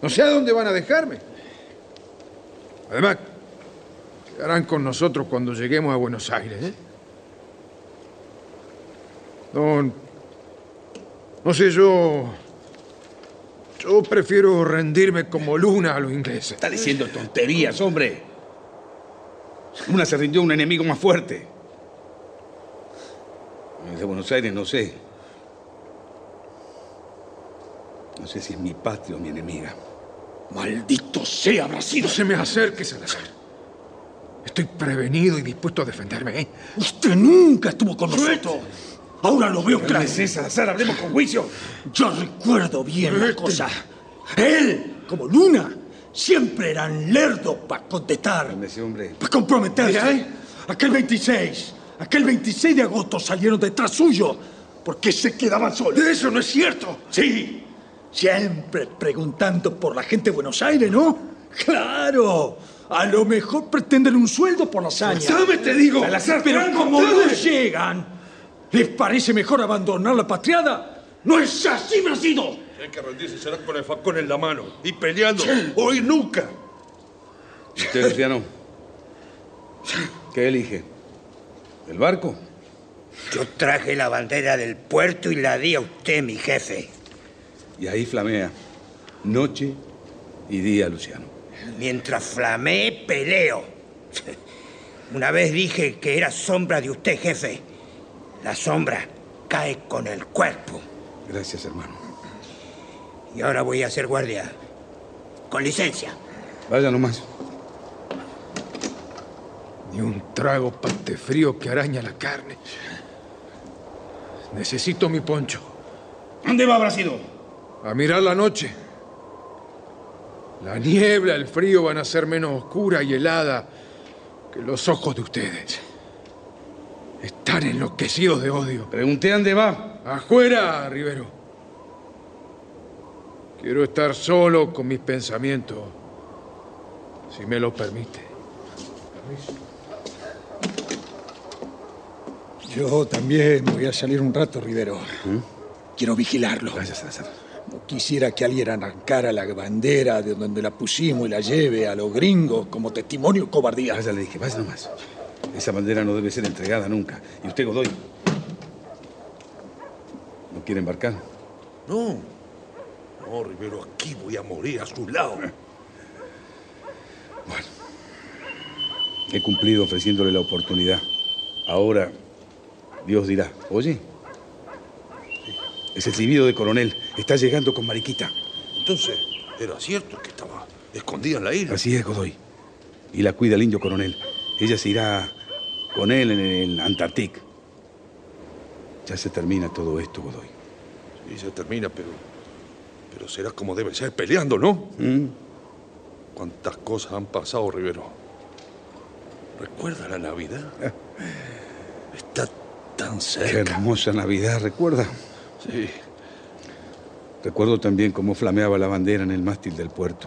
No sé a dónde van a dejarme. Además, ¿Qué harán con nosotros cuando lleguemos a Buenos Aires? eh? No, no sé, yo... Yo prefiero rendirme como luna a los ingleses. Está diciendo tonterías, hombre. Una se rindió a un enemigo más fuerte. De Buenos Aires no sé. No sé si es mi patria o mi enemiga. Maldito sea, Brasil. No se me acerque, Salazar. Estoy prevenido y dispuesto a defenderme, ¿eh? Usted nunca estuvo con nosotros. Ahora lo veo claro. Cálmese, Salazar, hablemos con juicio. Yo recuerdo bien la cosa. Él, como Luna, siempre era lerdo para contestar. Para comprometerse. ¿eh? Aquel 26, aquel 26 de agosto salieron detrás suyo porque se quedaban solos. Eso no es cierto. Sí, siempre preguntando por la gente de Buenos Aires, ¿no? Claro, a lo mejor pretenden un sueldo por la hazaña. ¿Sabes, te digo? Salazar, pero como no llegan, ¿les parece mejor abandonar la patriada? ¡No es así, Brasil! Hay que rendirse, será con el facón en la mano y peleando. Hoy nunca. ¿Y usted, Luciano? ¿Qué elige? ¿El barco? Yo traje la bandera del puerto y la di a usted, mi jefe. Y ahí flamea. Noche y día, Luciano. Mientras flamé, peleo. Una vez dije que era sombra de usted, jefe. La sombra cae con el cuerpo. Gracias, hermano. Y ahora voy a ser guardia. Con licencia. Vaya nomás. Ni un trago pate frío que araña la carne. Necesito mi poncho. ¿Dónde va, Brasil? A mirar la noche. La niebla, el frío van a ser menos oscura y helada que los ojos de ustedes. Están enloquecidos de odio. Pregunté dónde va. Afuera, Rivero. Quiero estar solo con mis pensamientos, si me lo permite. Yo también voy a salir un rato, Rivero. Quiero vigilarlo. Gracias, Salazar. No quisiera que alguien arrancara la bandera de donde la pusimos y la lleve a los gringos como testimonio de cobardía. Vaya, le dije, vaya nomás. Esa bandera no debe ser entregada nunca. ¿Y usted, Godoy? ¿No quiere embarcar? No. No, Rivero, aquí voy a morir a su lado. He cumplido ofreciéndole la oportunidad. Ahora, Dios dirá, oye, es el silbido de coronel. Está llegando con Mariquita. Entonces, era cierto que estaba escondida en la isla. Así es, Godoy. Y la cuida el indio coronel. Ella se irá con él en el Antarctic. Ya se termina todo esto, Godoy. Sí, se termina, pero. Pero será como debe ser, peleando, ¿no? ¿Mm? ¿Cuántas cosas han pasado, Rivero? ¿Recuerda la Navidad? Está tan Qué cerca. hermosa Navidad, ¿recuerda? Sí. Recuerdo también cómo flameaba la bandera en el mástil del puerto.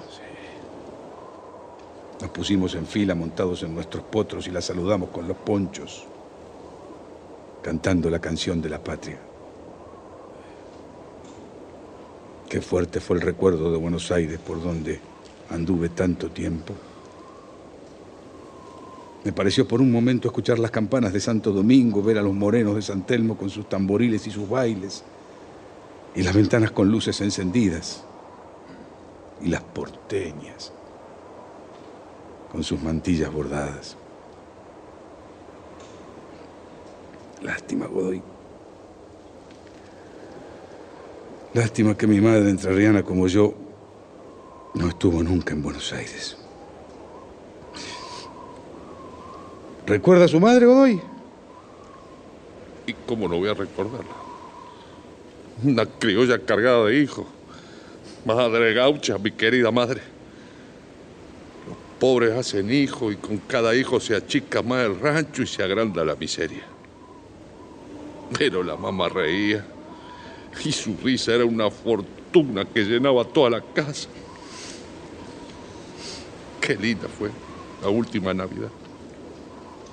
Nos pusimos en fila montados en nuestros potros y la saludamos con los ponchos, cantando la canción de la patria. Qué fuerte fue el recuerdo de Buenos Aires por donde anduve tanto tiempo. Me pareció por un momento escuchar las campanas de Santo Domingo, ver a los morenos de San Telmo con sus tamboriles y sus bailes, y las ventanas con luces encendidas, y las porteñas con sus mantillas bordadas. Lástima, Godoy. Lástima que mi madre entrerriana como yo no estuvo nunca en Buenos Aires. ¿Recuerda a su madre, Godoy? ¿Y cómo no voy a recordarla? Una criolla cargada de hijos. Madre gaucha, mi querida madre. Los pobres hacen hijos y con cada hijo se achica más el rancho y se agranda la miseria. Pero la mamá reía y su risa era una fortuna que llenaba toda la casa. Qué linda fue la última Navidad.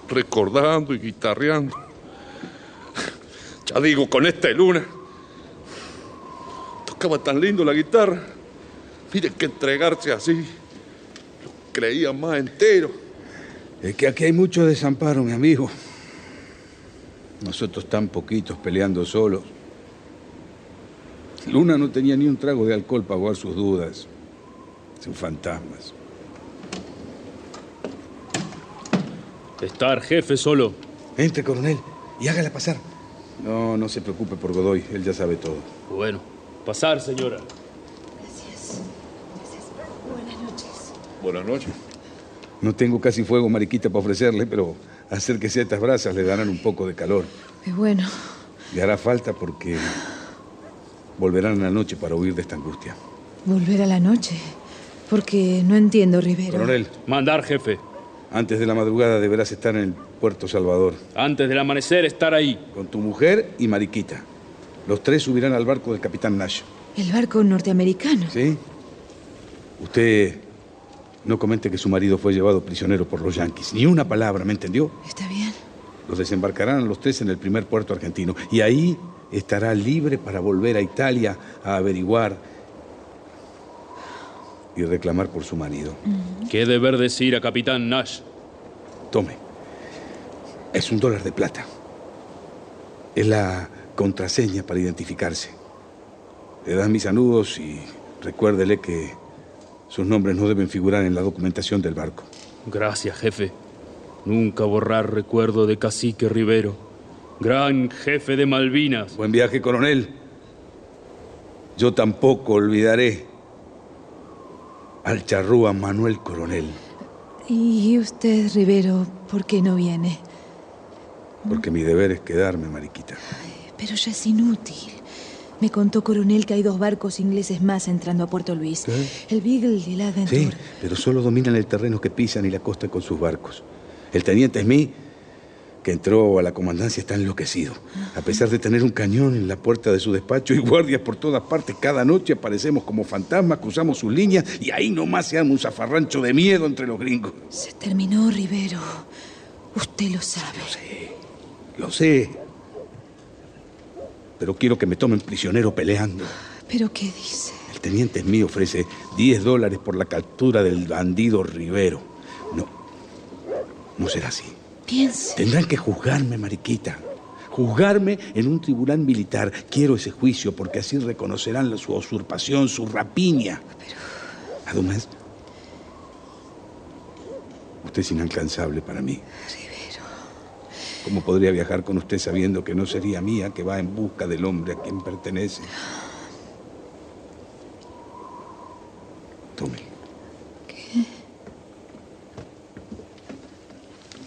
Recordando y guitarreando. Ya digo, con esta luna. Tocaba tan lindo la guitarra. Mire que entregarse así. Lo creía más entero. Es que aquí hay mucho desamparo, mi amigo. Nosotros tan poquitos peleando solos. Luna no tenía ni un trago de alcohol para ahogar sus dudas, sus fantasmas. Estar jefe solo. Entre, coronel, y hágala pasar. No, no se preocupe por Godoy, él ya sabe todo. Bueno, pasar, señora. Buenas noches. Buenas noches. No tengo casi fuego, mariquita, para ofrecerle, pero acérquese a estas brasas, le darán un poco de calor. Es bueno. Le hará falta porque volverán en la noche para huir de esta angustia. Volver a la noche. Porque no entiendo, Rivero. Coronel, Mandar, jefe. antes de la madrugada deberás estar en el Puerto Salvador Antes del amanecer, estar ahí. con tu mujer y mariquita. Los tres subirán al barco del capitán Nash. El barco norteamericano. ¿Sí? Usted no comente que su marido fue llevado prisionero por los yanquis. Ni una palabra, ¿me entendió? Está bien. Los desembarcarán a los tres en el primer puerto argentino. Y ahí estará libre para volver a Italia a averiguar y reclamar por su marido. ¿Qué deber decir a Capitán Nash? Tome. Es un dólar de plata. Es la contraseña para identificarse. Le dan mis anudos y recuérdele que sus nombres no deben figurar en la documentación del barco. Gracias, jefe. Nunca borrar recuerdo de Cacique Rivero. Gran jefe de Malvinas. Buen viaje, coronel. Yo tampoco olvidaré al charrúa Manuel Coronel, ¿Y usted, Rivero, por qué no viene? porque mi deber es quedarme, mariquita. Pero ya es inútil. Me contó Coronel que hay dos barcos ingleses más entrando a Puerto Luis. ¿Qué? El Beagle y el Adventure. Sí, pero solo dominan el terreno que pisan y la costa con sus barcos. El teniente Smith, que entró a la comandancia, está enloquecido. A pesar de tener un cañón en la puerta de su despacho y guardias por todas partes, cada noche aparecemos como fantasmas, cruzamos sus líneas y ahí nomás se arma un zafarrancho de miedo entre los gringos. Se terminó, Rivero. Usted lo sabe. Lo sé. Pero quiero que me tomen prisionero peleando. ¿Pero qué dice? El teniente Smith ofrece 10 dólares por la captura del bandido Rivero. No, no será así. Piense. Tendrán que juzgarme, mariquita. Juzgarme en un tribunal militar. Quiero ese juicio porque así reconocerán la- su usurpación, su rapiña. Además, usted es inalcanzable para mí. ¿Cómo podría viajar con usted sabiendo que no sería mía que va en busca del hombre a quien pertenece? Tome.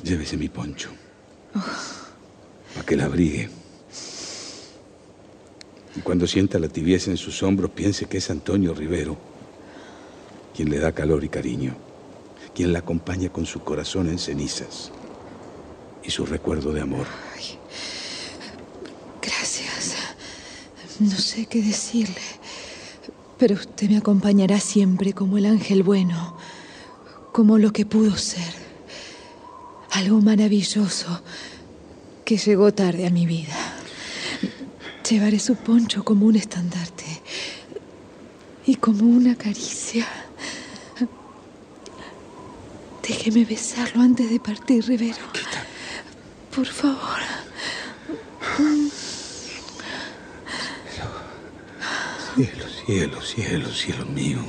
Llévese mi poncho. Para que la abrigue. Y cuando sienta la tibieza en sus hombros, piense que es Antonio Rivero quien le da calor y cariño, quien la acompaña con su corazón en cenizas y su recuerdo de amor. Gracias. No sé qué decirle. Pero usted me acompañará siempre como el ángel bueno, como lo que pudo ser. Algo maravilloso que llegó tarde a mi vida. Llevaré su poncho como un estandarte y como una caricia. Déjeme besarlo antes de partir, Rivero. Por favor. Cielo, cielo, cielo, cielo mío.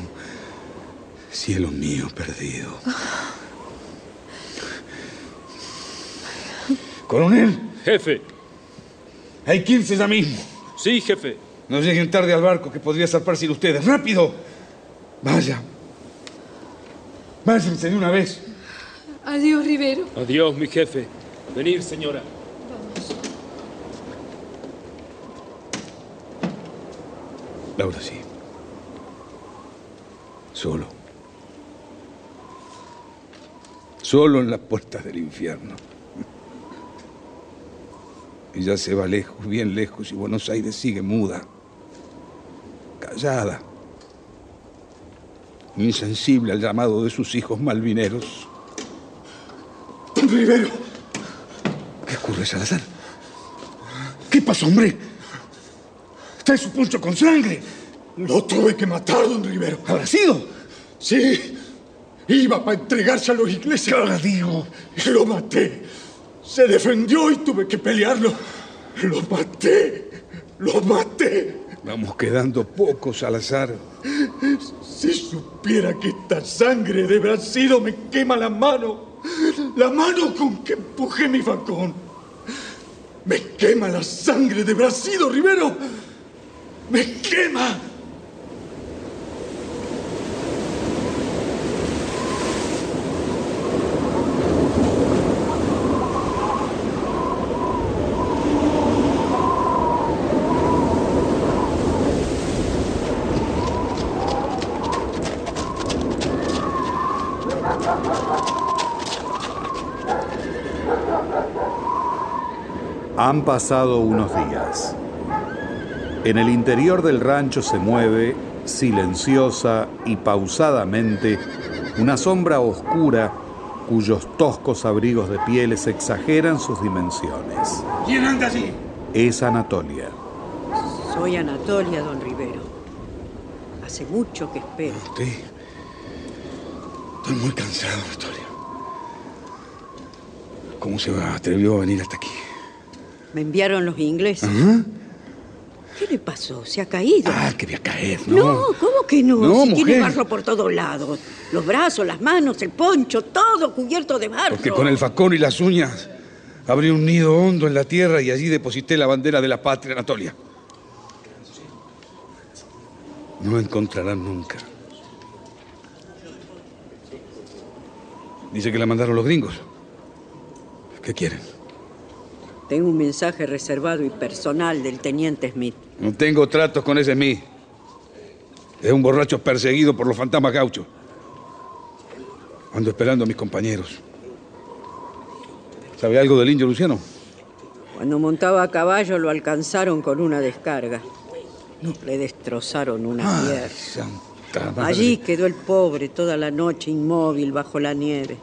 Cielo mío perdido. Coronel, Jefe. hay 15 ya mismo. Sí, jefe. No lleguen tarde al barco que podría zarpar sin ustedes. ¡Rápido! Vaya. Váyanse de una vez. Adiós, Rivero. Adiós, mi jefe. Venir, señora. Laura, sí. Solo. Solo en las puertas del infierno. Y ya se va lejos, bien lejos, y Buenos Aires sigue muda, callada, insensible al llamado de sus hijos malvineros. Rivero, ¿Qué ocurre, Salazar? ¿qué pasó, hombre? Trae su poncho con sangre. Lo tuve que matar, don Rivero. ¿Habrá sido? Sí, Iba para entregarse a los ingleses. digo. Lo maté. Se defendió y tuve que pelearlo. Lo maté. Lo maté. Vamos quedando pocos, Salazar. Si supiera que esta sangre de Brasil me quema la mano. La mano con que empujé mi facón. Me quema la sangre de Brasil, Rivero. Me quema. Han pasado unos días. En el interior del rancho se mueve, silenciosa y pausadamente, una sombra oscura cuyos toscos abrigos de pieles exageran sus dimensiones. ¿Quién anda allí? Es Anatolia. Soy Anatolia, don Rivero. Hace mucho que espero. Usted. Estoy muy cansado, Anatolia. ¿Cómo se va? atrevió a venir hasta aquí? Me enviaron los ingleses. ¿Ah? ¿Qué le pasó? ¿Se ha caído? Ah, que voy a caer, ¿no? No, ¿cómo que no? No, si tiene mujer. barro por todos lados. Los brazos, las manos, el poncho, todo cubierto de barro. Porque con el facón y las uñas abrí un nido hondo en la tierra y allí deposité la bandera de la patria, Anatolia. No la encontrarán nunca. Dice que la mandaron los gringos. ¿Qué quieren? Tengo un mensaje reservado y personal del teniente Smith. No tengo tratos con ese mí. Es un borracho perseguido por los fantasmas gauchos. Ando esperando a mis compañeros. ¿Sabe algo del indio Luciano? Cuando montaba a caballo lo alcanzaron con una descarga. Le destrozaron una pierna. Allí quedó el pobre toda la noche inmóvil bajo la nieve.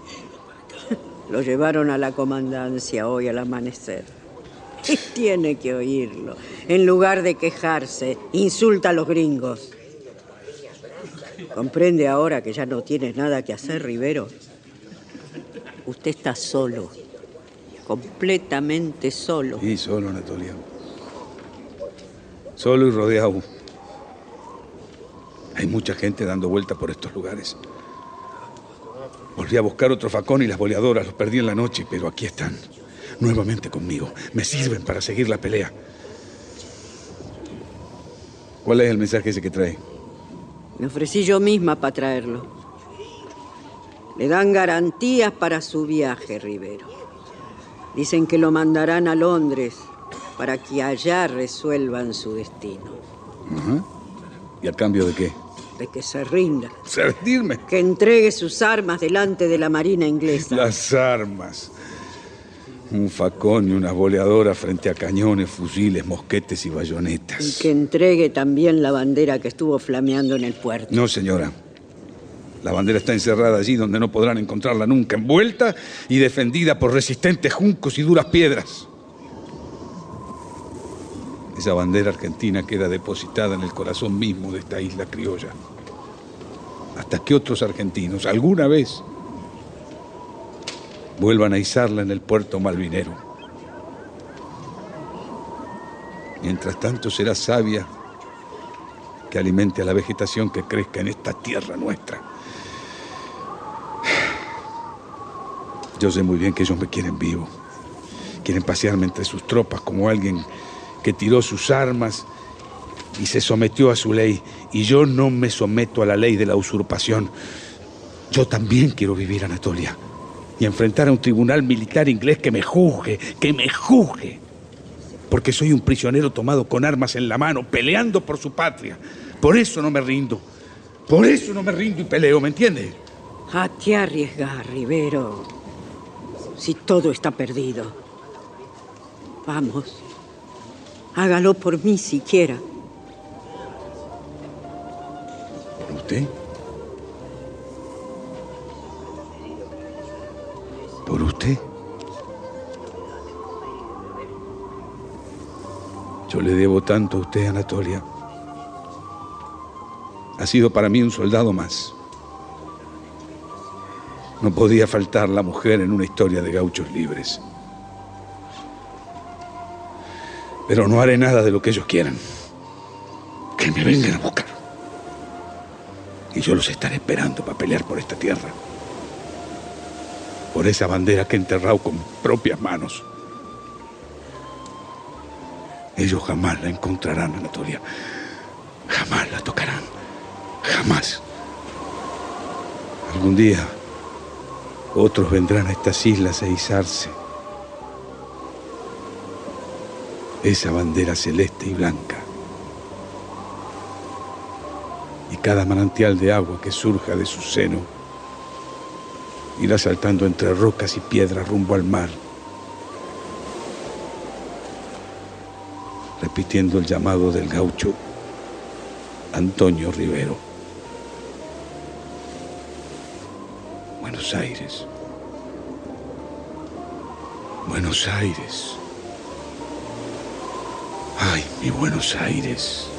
Lo llevaron a la comandancia hoy al amanecer. Y tiene que oírlo. En lugar de quejarse, insulta a los gringos. ¿Comprende ahora que ya no tiene nada que hacer, Rivero? Usted está solo. Completamente solo. Sí, solo, Anatolia. Solo y rodeado. Hay mucha gente dando vuelta por estos lugares. Volví a buscar otro facón y las boleadoras los perdí en la noche, pero aquí están. Nuevamente conmigo. Me sirven para seguir la pelea. ¿Cuál es el mensaje ese que trae? Me ofrecí yo misma para traerlo. Le dan garantías para su viaje, Rivero. Dicen que lo mandarán a Londres para que allá resuelvan su destino. ¿Y a cambio de qué? De que se rinda. Que entregue sus armas delante de la Marina inglesa. Las armas. Un facón y unas boleadoras frente a cañones, fusiles, mosquetes y bayonetas. Y que entregue también la bandera que estuvo flameando en el puerto. No, señora. La bandera está encerrada allí donde no podrán encontrarla nunca, envuelta y defendida por resistentes juncos y duras piedras. Esa bandera argentina queda depositada en el corazón mismo de esta isla criolla. Hasta que otros argentinos alguna vez vuelvan a izarla en el puerto malvinero. Mientras tanto será sabia que alimente a la vegetación que crezca en esta tierra nuestra. Yo sé muy bien que ellos me quieren vivo. Quieren pasearme entre sus tropas como alguien que tiró sus armas y se sometió a su ley. Y yo no me someto a la ley de la usurpación. Yo también quiero vivir Anatolia y enfrentar a un tribunal militar inglés que me juzgue, que me juzgue. Porque soy un prisionero tomado con armas en la mano, peleando por su patria. Por eso no me rindo. Por eso no me rindo y peleo, ¿me entiende? ¿A qué arriesgar, Rivero? Si todo está perdido. Vamos. Hágalo por mí siquiera. ¿Por usted? ¿Por usted? Yo le debo tanto a usted, Anatolia. Ha sido para mí un soldado más. No podía faltar la mujer en una historia de gauchos libres. Pero no haré nada de lo que ellos quieran. Que me vengan a buscar. Y yo los estaré esperando para pelear por esta tierra. Por esa bandera que he enterrado con propias manos. Ellos jamás la encontrarán, Anatolia. Jamás la tocarán. Jamás. Algún día otros vendrán a estas islas a izarse. Esa bandera celeste y blanca. Y cada manantial de agua que surja de su seno irá saltando entre rocas y piedras rumbo al mar. repitiendo el llamado del gaucho Antonio Rivero. Buenos Aires. Buenos Aires. Mi Buenos Aires.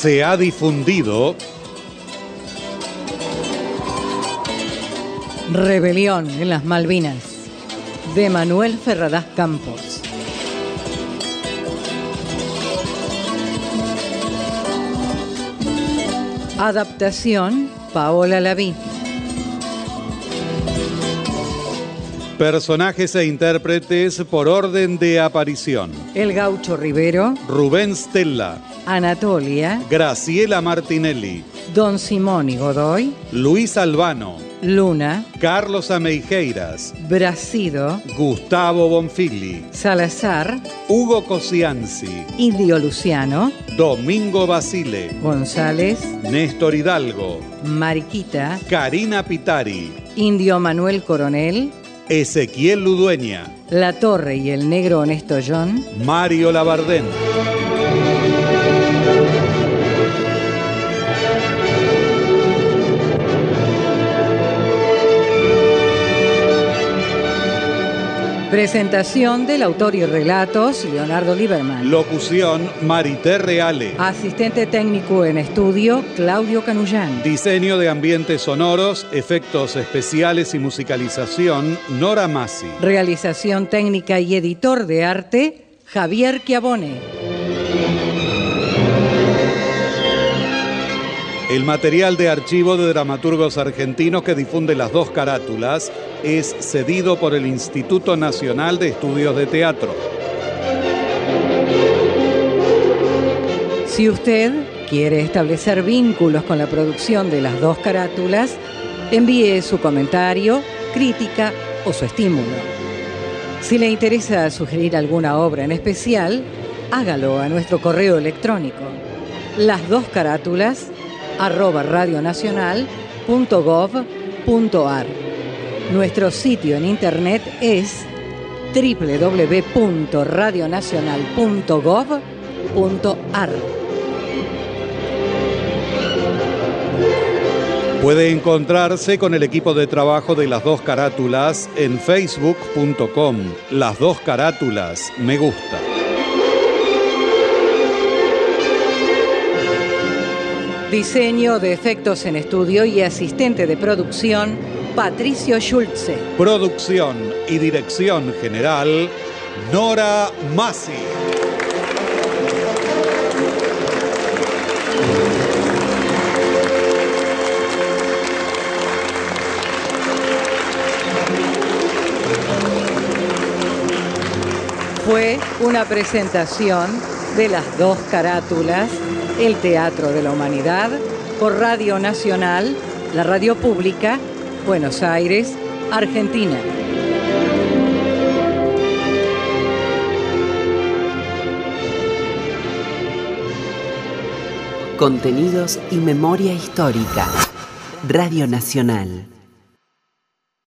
Se ha difundido Rebelión en las Malvinas de Manuel Ferradas Campos. Adaptación Paola Laví. Personajes e intérpretes por orden de aparición. El Gaucho Rivero, Rubén Stella, Anatolia, Graciela Martinelli, Don Simón y Godoy, Luis Albano, Luna, Carlos Ameijeiras, Bracido, Gustavo Bonfilli, Salazar, Hugo Cosianzi, Indio Luciano, Domingo Basile, González, Néstor Hidalgo, Mariquita, Karina Pitari, Indio Manuel Coronel, Ezequiel Ludueña, La Torre y el Negro Honesto John, Mario Labardén. Presentación del autor y relatos Leonardo Lieberman. Locución Marité Reale. Asistente técnico en estudio Claudio Canullán. Diseño de ambientes sonoros, efectos especiales y musicalización Nora Massi. Realización técnica y editor de arte Javier Chiavone. El material de archivo de dramaturgos argentinos que difunde las dos carátulas es cedido por el Instituto Nacional de Estudios de Teatro. Si usted quiere establecer vínculos con la producción de las dos carátulas, envíe su comentario, crítica o su estímulo. Si le interesa sugerir alguna obra en especial, hágalo a nuestro correo electrónico. Las dos carátulas arroba radionacional.gov.ar. Nuestro sitio en internet es www.radionacional.gov.ar. Puede encontrarse con el equipo de trabajo de las dos carátulas en facebook.com. Las dos carátulas, me gusta. Diseño de efectos en estudio y asistente de producción, Patricio Schulze. Producción y dirección general, Nora Massi. Fue una presentación de las dos carátulas el Teatro de la Humanidad por Radio Nacional, la radio pública, Buenos Aires, Argentina. Contenidos y memoria histórica. Radio Nacional.